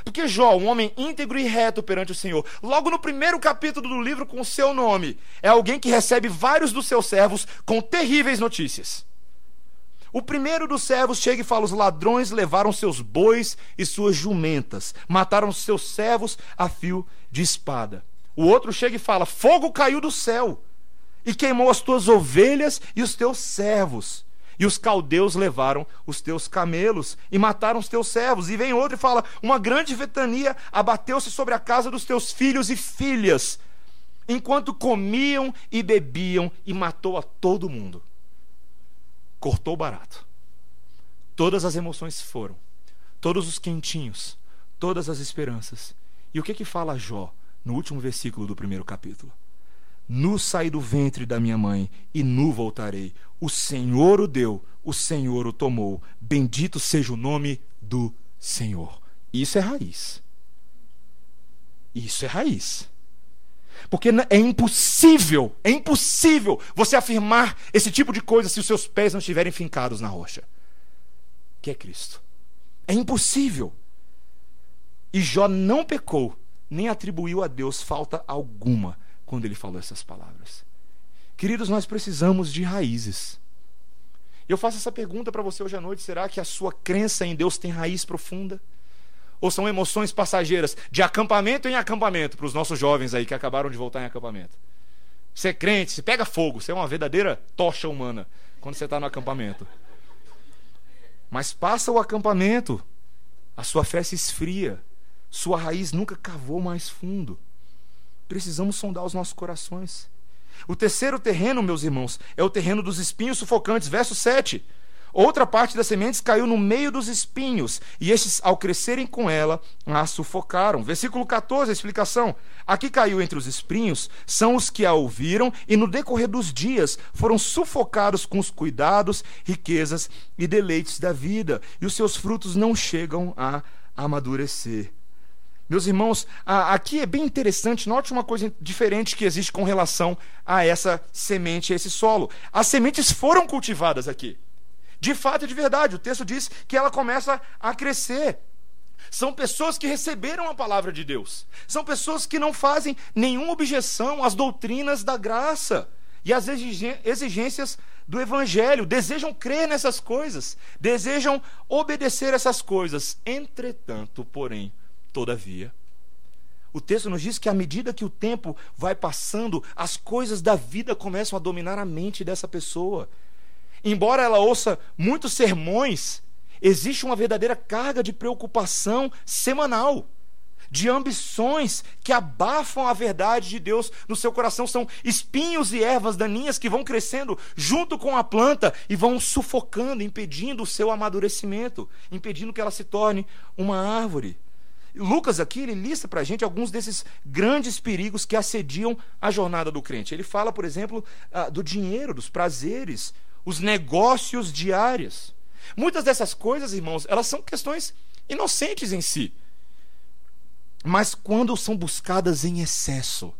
Porque Jó, um homem íntegro e reto perante o Senhor, logo no primeiro capítulo do livro com o seu nome, é alguém que recebe vários dos seus servos com terríveis notícias. O primeiro dos servos chega e fala: Os ladrões levaram seus bois e suas jumentas, mataram seus servos a fio de espada. O outro chega e fala: Fogo caiu do céu e queimou as tuas ovelhas e os teus servos. E os caldeus levaram os teus camelos e mataram os teus servos. E vem outro e fala: Uma grande vetania abateu-se sobre a casa dos teus filhos e filhas, enquanto comiam e bebiam, e matou a todo mundo. Cortou barato. Todas as emoções foram, todos os quentinhos, todas as esperanças. E o que que fala Jó no último versículo do primeiro capítulo? Nu saí do ventre da minha mãe, e nu voltarei. O Senhor o deu, o Senhor o tomou. Bendito seja o nome do Senhor. Isso é raiz. Isso é raiz. Porque é impossível, é impossível você afirmar esse tipo de coisa se os seus pés não estiverem fincados na rocha, que é Cristo. É impossível. E Jó não pecou, nem atribuiu a Deus falta alguma quando ele falou essas palavras. Queridos, nós precisamos de raízes. Eu faço essa pergunta para você hoje à noite: será que a sua crença em Deus tem raiz profunda? Ou são emoções passageiras, de acampamento em acampamento, para os nossos jovens aí que acabaram de voltar em acampamento? Você é crente, você pega fogo, você é uma verdadeira tocha humana quando você está no acampamento. Mas passa o acampamento, a sua fé se esfria, sua raiz nunca cavou mais fundo precisamos sondar os nossos corações. O terceiro terreno, meus irmãos, é o terreno dos espinhos sufocantes. Verso 7. Outra parte das sementes caiu no meio dos espinhos, e estes, ao crescerem com ela, a sufocaram. Versículo 14, a explicação. Aqui caiu entre os espinhos, são os que a ouviram, e no decorrer dos dias foram sufocados com os cuidados, riquezas e deleites da vida, e os seus frutos não chegam a amadurecer. Meus irmãos, aqui é bem interessante, note uma coisa diferente que existe com relação a essa semente, a esse solo. As sementes foram cultivadas aqui. De fato e de verdade, o texto diz que ela começa a crescer. São pessoas que receberam a palavra de Deus. São pessoas que não fazem nenhuma objeção às doutrinas da graça e às exigências do evangelho, desejam crer nessas coisas, desejam obedecer essas coisas. Entretanto, porém, todavia, o texto nos diz que à medida que o tempo vai passando, as coisas da vida começam a dominar a mente dessa pessoa. Embora ela ouça muitos sermões, existe uma verdadeira carga de preocupação semanal, de ambições que abafam a verdade de Deus no seu coração. São espinhos e ervas daninhas que vão crescendo junto com a planta e vão sufocando, impedindo o seu amadurecimento, impedindo que ela se torne uma árvore. Lucas aqui ele lista para a gente alguns desses grandes perigos que assediam a jornada do crente. Ele fala, por exemplo, ah, do dinheiro, dos prazeres, os negócios diários. Muitas dessas coisas, irmãos, elas são questões inocentes em si. Mas quando são buscadas em excesso,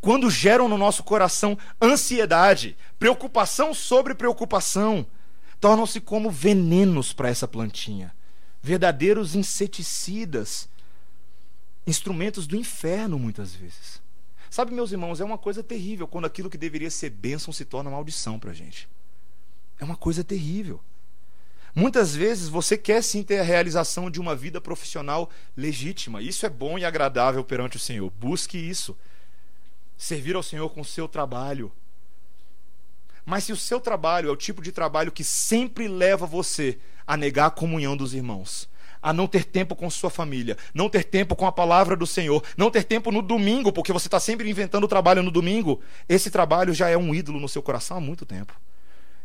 quando geram no nosso coração ansiedade, preocupação sobre preocupação, tornam-se como venenos para essa plantinha, verdadeiros inseticidas, instrumentos do inferno muitas vezes. Sabe, meus irmãos, é uma coisa terrível quando aquilo que deveria ser bênção se torna maldição para a gente. É uma coisa terrível. Muitas vezes você quer sim ter a realização de uma vida profissional legítima. Isso é bom e agradável perante o Senhor. Busque isso. Servir ao Senhor com o seu trabalho. Mas se o seu trabalho é o tipo de trabalho que sempre leva você a negar a comunhão dos irmãos, a não ter tempo com sua família, não ter tempo com a palavra do Senhor, não ter tempo no domingo, porque você está sempre inventando trabalho no domingo, esse trabalho já é um ídolo no seu coração há muito tempo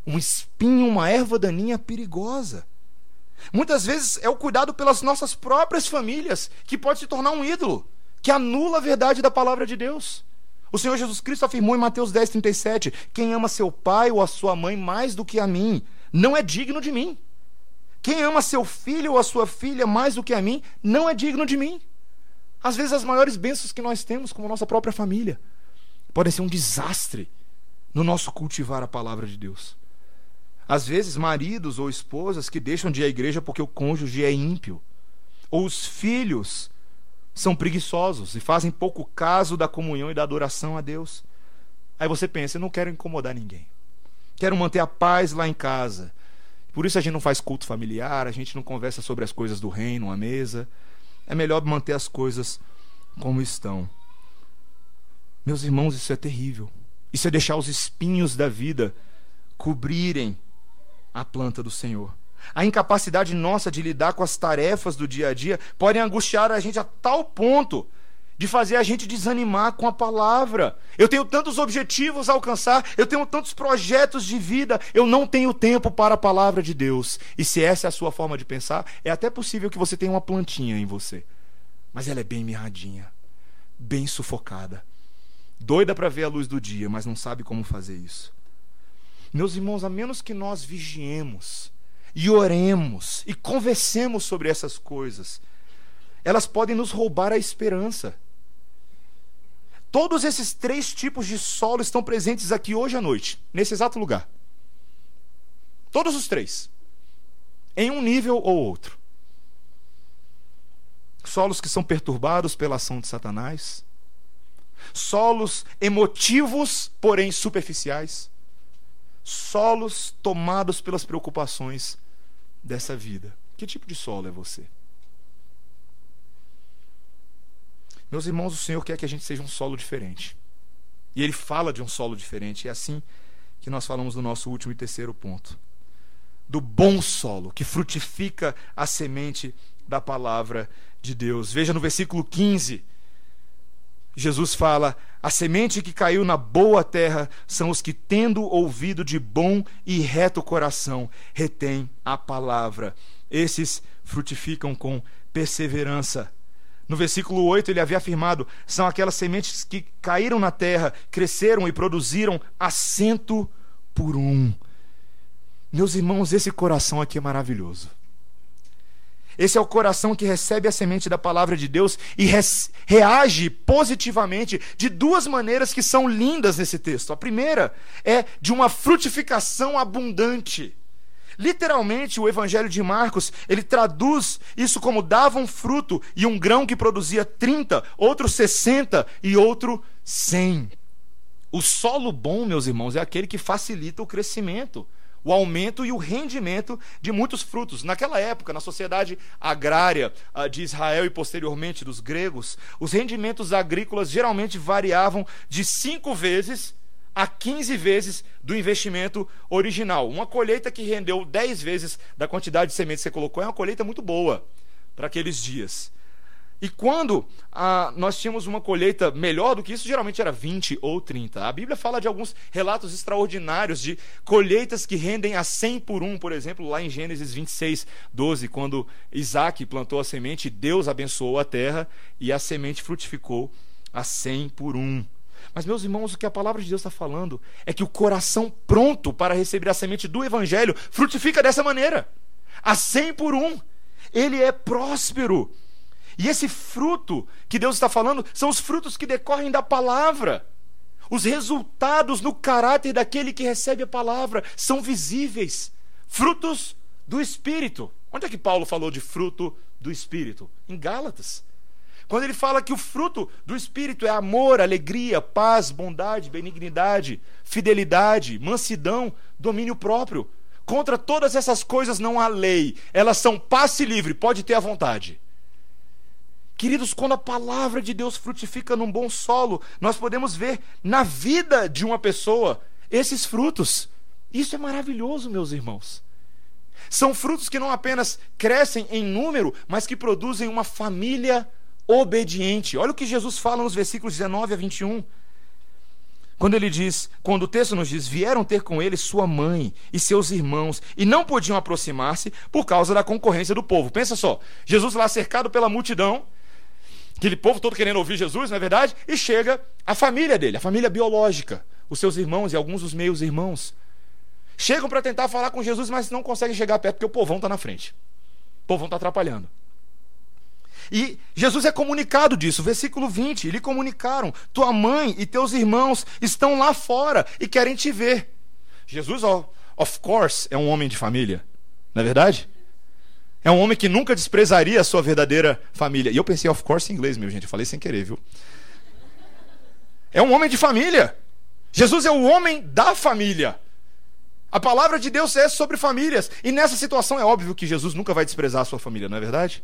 um espinho, uma erva daninha perigosa. Muitas vezes é o cuidado pelas nossas próprias famílias que pode se tornar um ídolo, que anula a verdade da palavra de Deus. O Senhor Jesus Cristo afirmou em Mateus 10, 37: Quem ama seu pai ou a sua mãe mais do que a mim, não é digno de mim. Quem ama seu filho ou a sua filha mais do que a mim, não é digno de mim. Às vezes, as maiores bênçãos que nós temos, como nossa própria família, podem ser um desastre no nosso cultivar a palavra de Deus. Às vezes, maridos ou esposas que deixam de ir à igreja porque o cônjuge é ímpio. Ou os filhos são preguiçosos e fazem pouco caso da comunhão e da adoração a Deus. Aí você pensa, eu não quero incomodar ninguém. Quero manter a paz lá em casa. Por isso a gente não faz culto familiar, a gente não conversa sobre as coisas do reino à mesa. É melhor manter as coisas como estão. Meus irmãos, isso é terrível. Isso é deixar os espinhos da vida cobrirem a planta do Senhor. A incapacidade nossa de lidar com as tarefas do dia a dia podem angustiar a gente a tal ponto de fazer a gente desanimar com a palavra. Eu tenho tantos objetivos a alcançar, eu tenho tantos projetos de vida, eu não tenho tempo para a palavra de Deus. E se essa é a sua forma de pensar, é até possível que você tenha uma plantinha em você. Mas ela é bem mirradinha, bem sufocada. Doida para ver a luz do dia, mas não sabe como fazer isso. Meus irmãos, a menos que nós vigiemos e oremos e conversemos sobre essas coisas, elas podem nos roubar a esperança. Todos esses três tipos de solo estão presentes aqui hoje à noite, nesse exato lugar. Todos os três. Em um nível ou outro. Solos que são perturbados pela ação de Satanás. Solos emotivos, porém superficiais solos tomados pelas preocupações dessa vida. Que tipo de solo é você? Meus irmãos, o Senhor quer que a gente seja um solo diferente. E Ele fala de um solo diferente. É assim que nós falamos no nosso último e terceiro ponto. Do bom solo, que frutifica a semente da palavra de Deus. Veja no versículo 15. Jesus fala: a semente que caiu na boa terra são os que, tendo ouvido de bom e reto coração, retém a palavra. Esses frutificam com perseverança. No versículo 8 ele havia afirmado: são aquelas sementes que caíram na terra, cresceram e produziram assento por um. Meus irmãos, esse coração aqui é maravilhoso. Esse é o coração que recebe a semente da palavra de Deus e reage positivamente de duas maneiras que são lindas nesse texto. A primeira é de uma frutificação abundante. Literalmente, o Evangelho de Marcos, ele traduz isso como dava um fruto e um grão que produzia 30, outro 60 e outro 100. O solo bom, meus irmãos, é aquele que facilita o crescimento o aumento e o rendimento de muitos frutos. Naquela época, na sociedade agrária ah, de Israel e posteriormente dos gregos, os rendimentos agrícolas geralmente variavam de cinco vezes a 15 vezes do investimento original. Uma colheita que rendeu 10 vezes da quantidade de sementes que você colocou é uma colheita muito boa para aqueles dias. E quando ah, nós tínhamos uma colheita melhor do que isso, geralmente era 20 ou 30. A Bíblia fala de alguns relatos extraordinários de colheitas que rendem a 100 por um, por exemplo, lá em Gênesis 26, 12, quando Isaac plantou a semente, Deus abençoou a terra e a semente frutificou a 100 por um. Mas, meus irmãos, o que a palavra de Deus está falando é que o coração pronto para receber a semente do Evangelho frutifica dessa maneira a 100 por um. Ele é próspero. E esse fruto que Deus está falando são os frutos que decorrem da palavra. Os resultados no caráter daquele que recebe a palavra são visíveis. Frutos do Espírito. Onde é que Paulo falou de fruto do Espírito? Em Gálatas. Quando ele fala que o fruto do Espírito é amor, alegria, paz, bondade, benignidade, fidelidade, mansidão, domínio próprio. Contra todas essas coisas não há lei. Elas são passe livre, pode ter a vontade. Queridos, quando a palavra de Deus frutifica num bom solo, nós podemos ver na vida de uma pessoa esses frutos. Isso é maravilhoso, meus irmãos. São frutos que não apenas crescem em número, mas que produzem uma família obediente. Olha o que Jesus fala nos versículos 19 a 21. Quando ele diz, quando o texto nos diz, vieram ter com ele sua mãe e seus irmãos, e não podiam aproximar-se por causa da concorrência do povo. Pensa só, Jesus lá cercado pela multidão, aquele povo todo querendo ouvir Jesus, não é verdade? E chega a família dele, a família biológica, os seus irmãos e alguns dos meios irmãos. Chegam para tentar falar com Jesus, mas não conseguem chegar perto porque o povão está na frente. O povão está atrapalhando. E Jesus é comunicado disso, versículo 20: lhe comunicaram: tua mãe e teus irmãos estão lá fora e querem te ver. Jesus, of course, é um homem de família, não é verdade? É um homem que nunca desprezaria a sua verdadeira família. E eu pensei, of course, em inglês, meu gente, eu falei sem querer, viu? É um homem de família. Jesus é o homem da família. A palavra de Deus é sobre famílias. E nessa situação é óbvio que Jesus nunca vai desprezar a sua família, não é verdade?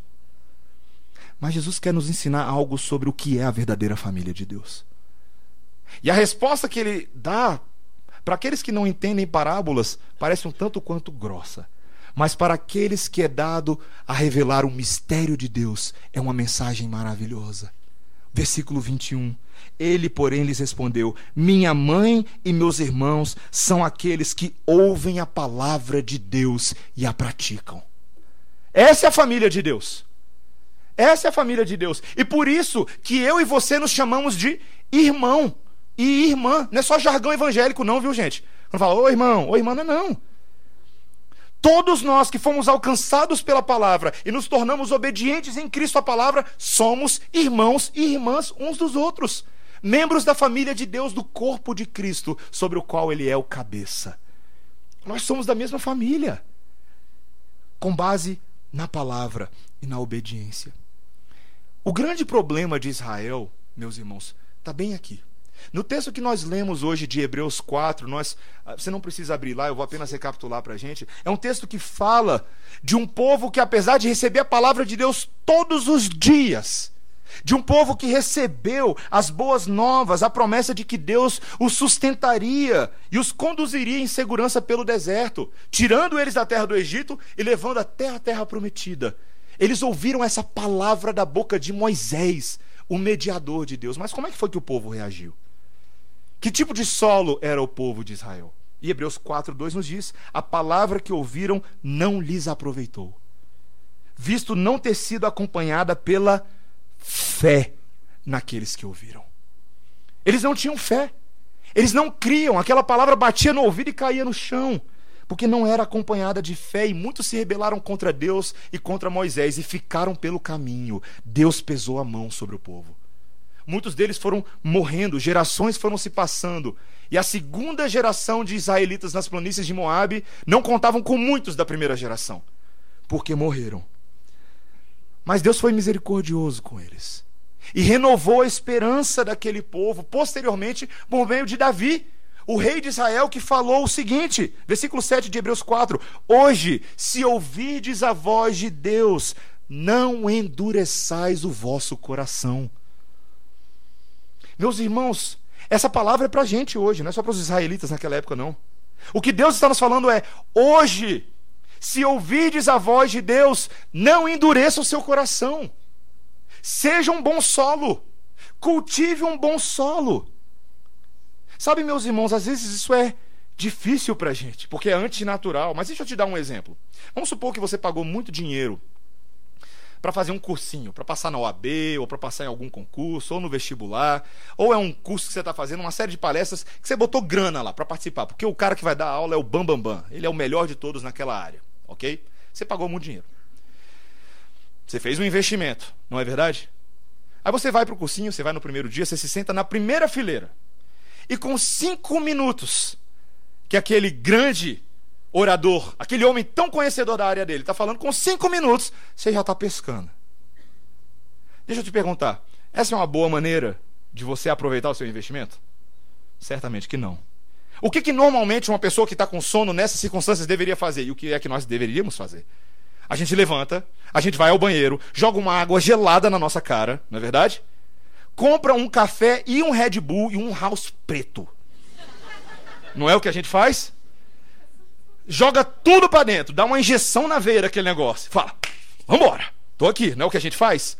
Mas Jesus quer nos ensinar algo sobre o que é a verdadeira família de Deus. E a resposta que ele dá para aqueles que não entendem parábolas parece um tanto quanto grossa. Mas para aqueles que é dado a revelar o mistério de Deus, é uma mensagem maravilhosa. Versículo 21. Ele, porém, lhes respondeu: Minha mãe e meus irmãos são aqueles que ouvem a palavra de Deus e a praticam. Essa é a família de Deus. Essa é a família de Deus. E por isso que eu e você nos chamamos de irmão e irmã. Não é só jargão evangélico, não, viu, gente? Quando fala, ô irmão, ô irmã, não é não. Todos nós que fomos alcançados pela palavra e nos tornamos obedientes em Cristo à palavra, somos irmãos e irmãs uns dos outros. Membros da família de Deus, do corpo de Cristo, sobre o qual Ele é o cabeça. Nós somos da mesma família, com base na palavra e na obediência. O grande problema de Israel, meus irmãos, está bem aqui. No texto que nós lemos hoje de Hebreus 4, nós, ah, você não precisa abrir lá, eu vou apenas recapitular para a gente. É um texto que fala de um povo que, apesar de receber a palavra de Deus todos os dias, de um povo que recebeu as boas novas, a promessa de que Deus os sustentaria e os conduziria em segurança pelo deserto, tirando eles da terra do Egito e levando até a terra prometida. Eles ouviram essa palavra da boca de Moisés, o mediador de Deus. Mas como é que foi que o povo reagiu? Que tipo de solo era o povo de Israel? E Hebreus 4, 2 nos diz: a palavra que ouviram não lhes aproveitou, visto não ter sido acompanhada pela fé naqueles que ouviram. Eles não tinham fé. Eles não criam, aquela palavra batia no ouvido e caía no chão, porque não era acompanhada de fé, e muitos se rebelaram contra Deus e contra Moisés e ficaram pelo caminho. Deus pesou a mão sobre o povo. Muitos deles foram morrendo, gerações foram se passando, e a segunda geração de israelitas nas planícies de Moabe não contavam com muitos da primeira geração, porque morreram. Mas Deus foi misericordioso com eles e renovou a esperança daquele povo, posteriormente, por meio de Davi, o rei de Israel, que falou o seguinte, versículo 7 de Hebreus 4: Hoje, se ouvirdes a voz de Deus, não endureçais o vosso coração. Meus irmãos, essa palavra é para a gente hoje, não é só para os israelitas naquela época, não. O que Deus está nos falando é: hoje, se ouvirdes a voz de Deus, não endureça o seu coração. Seja um bom solo. Cultive um bom solo. Sabe, meus irmãos, às vezes isso é difícil para a gente, porque é antinatural. Mas deixa eu te dar um exemplo. Vamos supor que você pagou muito dinheiro para fazer um cursinho, para passar na OAB, ou para passar em algum concurso, ou no vestibular, ou é um curso que você está fazendo, uma série de palestras que você botou grana lá para participar, porque o cara que vai dar aula é o Bambambam, Bam, Bam. ele é o melhor de todos naquela área, ok? Você pagou muito dinheiro. Você fez um investimento, não é verdade? Aí você vai para o cursinho, você vai no primeiro dia, você se senta na primeira fileira. E com cinco minutos, que aquele grande orador, aquele homem tão conhecedor da área dele, está falando, com cinco minutos, você já está pescando. Deixa eu te perguntar: essa é uma boa maneira de você aproveitar o seu investimento? Certamente que não. O que, que normalmente uma pessoa que está com sono nessas circunstâncias deveria fazer? E o que é que nós deveríamos fazer? A gente levanta, a gente vai ao banheiro, joga uma água gelada na nossa cara, não é verdade? Compra um café e um Red Bull e um house preto. Não é o que a gente faz? Joga tudo para dentro, dá uma injeção na veia daquele negócio. Fala, vambora, tô aqui, não é o que a gente faz?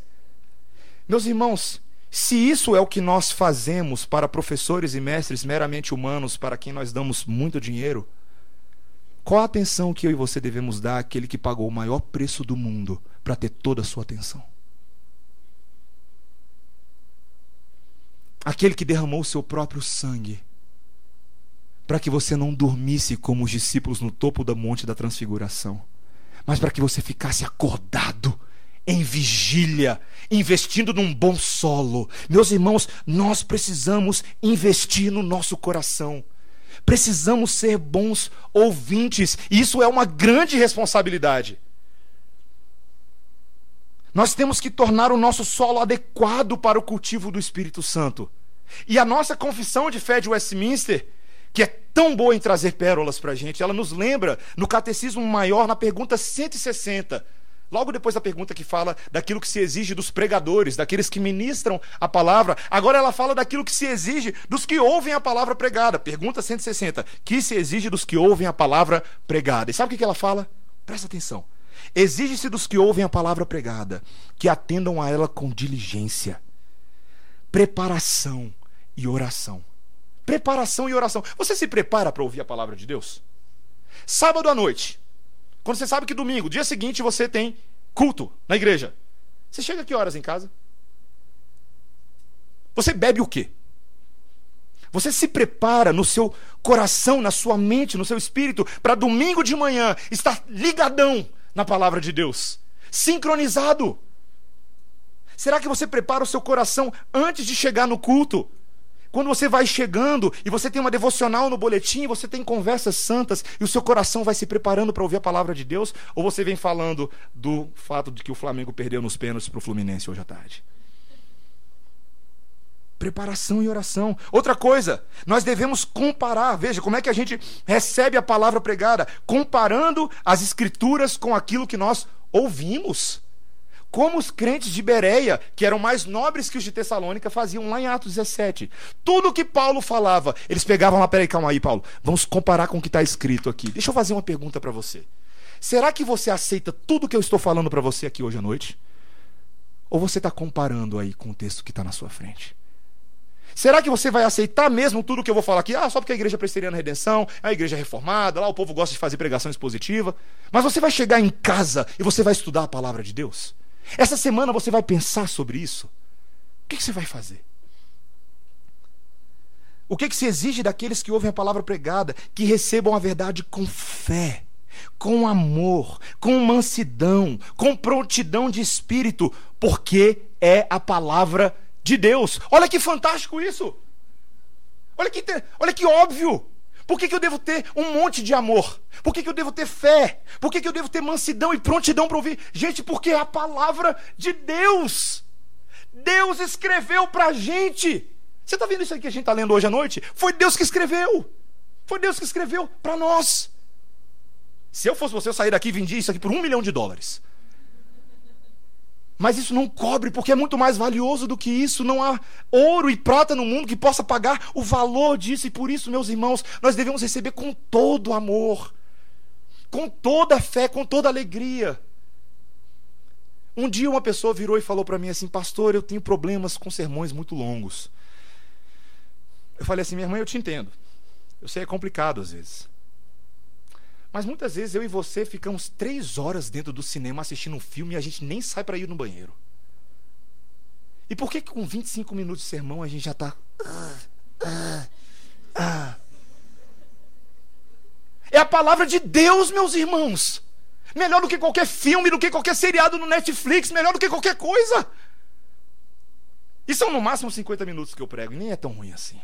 Meus irmãos, se isso é o que nós fazemos para professores e mestres meramente humanos, para quem nós damos muito dinheiro, qual a atenção que eu e você devemos dar àquele que pagou o maior preço do mundo para ter toda a sua atenção? Aquele que derramou o seu próprio sangue para que você não dormisse como os discípulos no topo da monte da transfiguração, mas para que você ficasse acordado em vigília, investindo num bom solo. Meus irmãos, nós precisamos investir no nosso coração. Precisamos ser bons ouvintes. E isso é uma grande responsabilidade. Nós temos que tornar o nosso solo adequado para o cultivo do Espírito Santo. E a nossa confissão de fé de Westminster, que é tão boa em trazer pérolas para a gente, ela nos lembra no Catecismo Maior, na pergunta 160, Logo depois da pergunta que fala daquilo que se exige dos pregadores, daqueles que ministram a palavra, agora ela fala daquilo que se exige dos que ouvem a palavra pregada. Pergunta 160. Que se exige dos que ouvem a palavra pregada? E sabe o que ela fala? Presta atenção. Exige-se dos que ouvem a palavra pregada que atendam a ela com diligência, preparação e oração. Preparação e oração. Você se prepara para ouvir a palavra de Deus? Sábado à noite, quando você sabe que domingo, dia seguinte, você tem culto na igreja. Você chega que horas em casa? Você bebe o quê? Você se prepara no seu coração, na sua mente, no seu espírito, para domingo de manhã estar ligadão na palavra de Deus, sincronizado. Será que você prepara o seu coração antes de chegar no culto? Quando você vai chegando e você tem uma devocional no boletim, você tem conversas santas e o seu coração vai se preparando para ouvir a palavra de Deus, ou você vem falando do fato de que o Flamengo perdeu nos pênaltis para o Fluminense hoje à tarde? Preparação e oração. Outra coisa, nós devemos comparar. Veja como é que a gente recebe a palavra pregada, comparando as escrituras com aquilo que nós ouvimos como os crentes de Bereia, que eram mais nobres que os de Tessalônica, faziam lá em Atos 17. Tudo que Paulo falava, eles pegavam lá, peraí, calma aí, Paulo, vamos comparar com o que está escrito aqui. Deixa eu fazer uma pergunta para você. Será que você aceita tudo que eu estou falando para você aqui hoje à noite? Ou você está comparando aí com o texto que está na sua frente? Será que você vai aceitar mesmo tudo que eu vou falar aqui? Ah, só porque a igreja presbiteriana redenção, é a igreja reformada, lá o povo gosta de fazer pregação expositiva. Mas você vai chegar em casa e você vai estudar a palavra de Deus? Essa semana você vai pensar sobre isso? O que, que você vai fazer? O que, que se exige daqueles que ouvem a palavra pregada? Que recebam a verdade com fé, com amor, com mansidão, com prontidão de espírito, porque é a palavra de Deus. Olha que fantástico isso! Olha que, olha que óbvio! Por que, que eu devo ter um monte de amor? Por que, que eu devo ter fé? Por que, que eu devo ter mansidão e prontidão para ouvir? Gente, porque é a palavra de Deus. Deus escreveu para a gente. Você está vendo isso aqui que a gente está lendo hoje à noite? Foi Deus que escreveu. Foi Deus que escreveu para nós. Se eu fosse você, eu sair daqui e vendia isso aqui por um milhão de dólares. Mas isso não cobre, porque é muito mais valioso do que isso. Não há ouro e prata no mundo que possa pagar o valor disso. E por isso, meus irmãos, nós devemos receber com todo amor, com toda fé, com toda alegria. Um dia uma pessoa virou e falou para mim assim: Pastor, eu tenho problemas com sermões muito longos. Eu falei assim: Minha irmã, eu te entendo. Eu sei, é complicado às vezes. Mas muitas vezes eu e você ficamos três horas dentro do cinema assistindo um filme e a gente nem sai para ir no banheiro. E por que, que com 25 minutos de sermão a gente já está. É a palavra de Deus, meus irmãos. Melhor do que qualquer filme, do que qualquer seriado no Netflix, melhor do que qualquer coisa. E são no máximo 50 minutos que eu prego, e nem é tão ruim assim.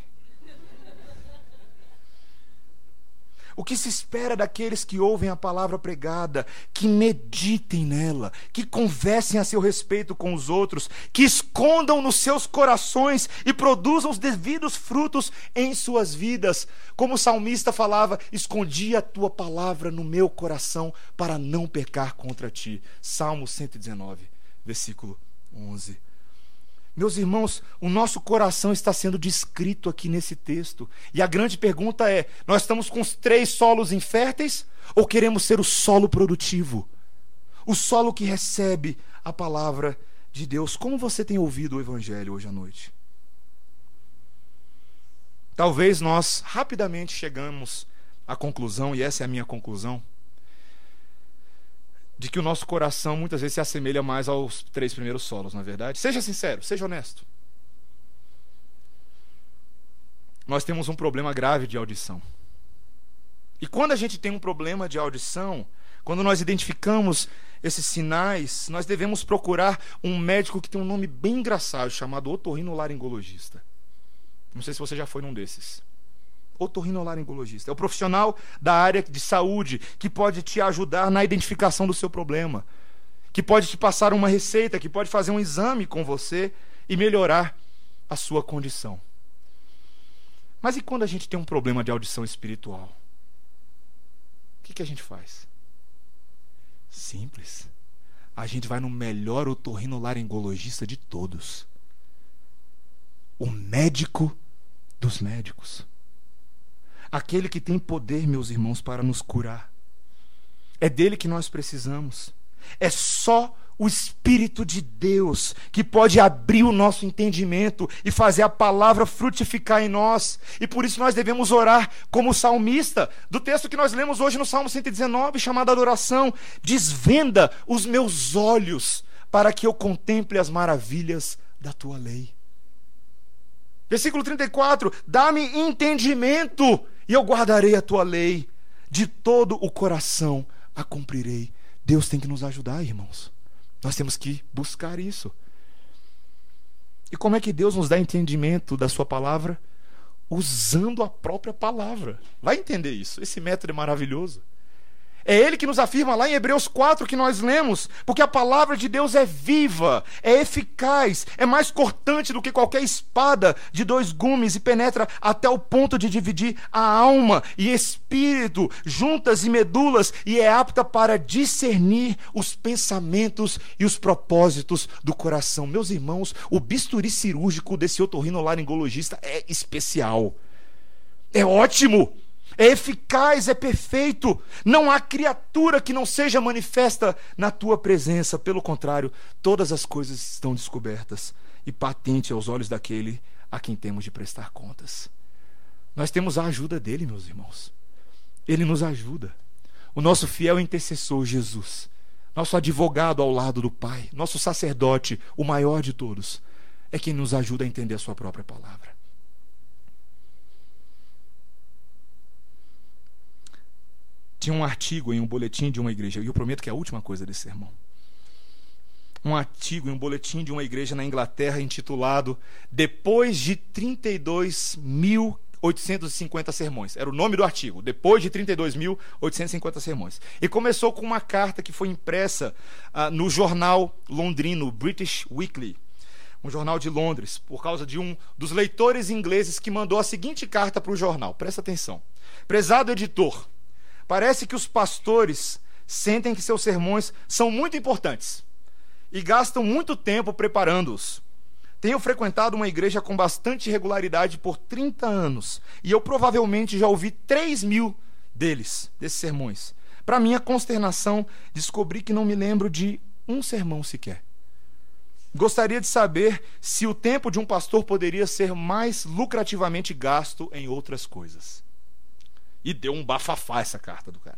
O que se espera daqueles que ouvem a palavra pregada, que meditem nela, que conversem a seu respeito com os outros, que escondam nos seus corações e produzam os devidos frutos em suas vidas. Como o salmista falava: Escondi a tua palavra no meu coração para não pecar contra ti. Salmo 119, versículo 11. Meus irmãos, o nosso coração está sendo descrito aqui nesse texto. E a grande pergunta é: nós estamos com os três solos inférteis ou queremos ser o solo produtivo? O solo que recebe a palavra de Deus. Como você tem ouvido o Evangelho hoje à noite? Talvez nós rapidamente chegamos à conclusão, e essa é a minha conclusão, de que o nosso coração muitas vezes se assemelha mais aos três primeiros solos, na é verdade. Seja sincero, seja honesto. Nós temos um problema grave de audição. E quando a gente tem um problema de audição, quando nós identificamos esses sinais, nós devemos procurar um médico que tem um nome bem engraçado, chamado otorrinolaringologista. Não sei se você já foi num desses otorrinolaringologista. É o profissional da área de saúde que pode te ajudar na identificação do seu problema, que pode te passar uma receita, que pode fazer um exame com você e melhorar a sua condição. Mas e quando a gente tem um problema de audição espiritual? O que, que a gente faz? Simples. A gente vai no melhor otorrinolaringologista de todos. O médico dos médicos aquele que tem poder, meus irmãos, para nos curar. É dele que nós precisamos. É só o Espírito de Deus que pode abrir o nosso entendimento e fazer a palavra frutificar em nós. E por isso nós devemos orar como salmista, do texto que nós lemos hoje no Salmo 119, chamado Adoração: Desvenda os meus olhos para que eu contemple as maravilhas da tua lei. Versículo 34: Dá-me entendimento e eu guardarei a tua lei, de todo o coração a cumprirei. Deus tem que nos ajudar, irmãos. Nós temos que buscar isso. E como é que Deus nos dá entendimento da Sua palavra? Usando a própria palavra. Vai entender isso. Esse método é maravilhoso. É ele que nos afirma lá em Hebreus 4 que nós lemos, porque a palavra de Deus é viva, é eficaz, é mais cortante do que qualquer espada de dois gumes e penetra até o ponto de dividir a alma e espírito, juntas e medulas, e é apta para discernir os pensamentos e os propósitos do coração. Meus irmãos, o bisturi cirúrgico desse otorrinolaringologista é especial. É ótimo. É eficaz, é perfeito. Não há criatura que não seja manifesta na tua presença. Pelo contrário, todas as coisas estão descobertas e patente aos olhos daquele a quem temos de prestar contas. Nós temos a ajuda dele, meus irmãos. Ele nos ajuda. O nosso fiel intercessor, Jesus, nosso advogado ao lado do Pai, nosso sacerdote, o maior de todos, é quem nos ajuda a entender a Sua própria palavra. Tinha um artigo em um boletim de uma igreja, e eu prometo que é a última coisa desse sermão. Um artigo em um boletim de uma igreja na Inglaterra intitulado Depois de 32.850 sermões. Era o nome do artigo, depois de 32.850 sermões. E começou com uma carta que foi impressa uh, no jornal londrino British Weekly, um jornal de Londres, por causa de um dos leitores ingleses que mandou a seguinte carta para o jornal. Presta atenção. Prezado editor, Parece que os pastores sentem que seus sermões são muito importantes e gastam muito tempo preparando-os. Tenho frequentado uma igreja com bastante regularidade por 30 anos e eu provavelmente já ouvi 3 mil deles, desses sermões. Para minha consternação, descobri que não me lembro de um sermão sequer. Gostaria de saber se o tempo de um pastor poderia ser mais lucrativamente gasto em outras coisas. E deu um bafafá essa carta do cara.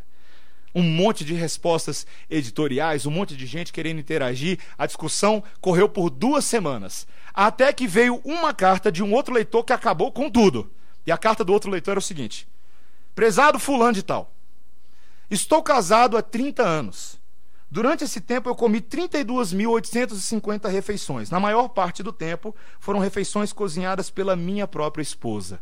Um monte de respostas editoriais, um monte de gente querendo interagir. A discussão correu por duas semanas. Até que veio uma carta de um outro leitor que acabou com tudo. E a carta do outro leitor era o seguinte: Prezado Fulano de Tal, estou casado há 30 anos. Durante esse tempo eu comi 32.850 refeições. Na maior parte do tempo foram refeições cozinhadas pela minha própria esposa.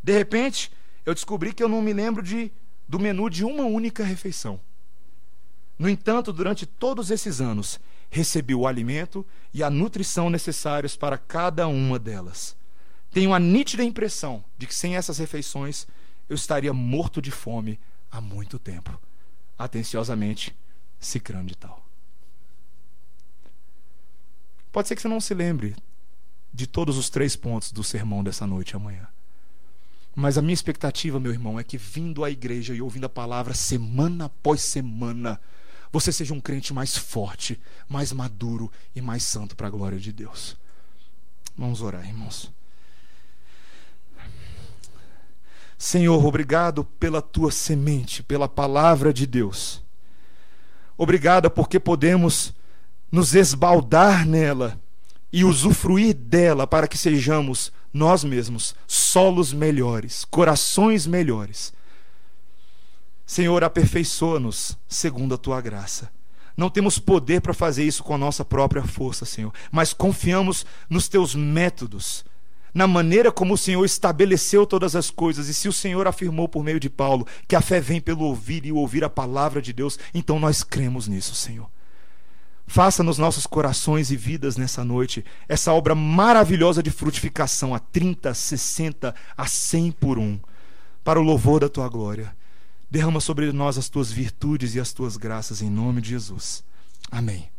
De repente, eu descobri que eu não me lembro de, do menu de uma única refeição. No entanto, durante todos esses anos, recebi o alimento e a nutrição necessários para cada uma delas. Tenho a nítida impressão de que sem essas refeições eu estaria morto de fome há muito tempo. Atenciosamente, Cicrano de tal. Pode ser que você não se lembre de todos os três pontos do sermão dessa noite amanhã. Mas a minha expectativa, meu irmão, é que vindo à igreja e ouvindo a palavra semana após semana, você seja um crente mais forte, mais maduro e mais santo para a glória de Deus. Vamos orar, irmãos. Senhor, obrigado pela tua semente, pela palavra de Deus. Obrigada porque podemos nos esbaldar nela e usufruir dela para que sejamos nós mesmos solos melhores, corações melhores. Senhor, aperfeiçoa-nos segundo a tua graça. Não temos poder para fazer isso com a nossa própria força, Senhor, mas confiamos nos teus métodos, na maneira como o Senhor estabeleceu todas as coisas. E se o Senhor afirmou por meio de Paulo que a fé vem pelo ouvir e ouvir a palavra de Deus, então nós cremos nisso, Senhor. Faça nos nossos corações e vidas nessa noite essa obra maravilhosa de frutificação a 30, 60, a 100 por um, para o louvor da tua glória. Derrama sobre nós as tuas virtudes e as tuas graças em nome de Jesus. Amém.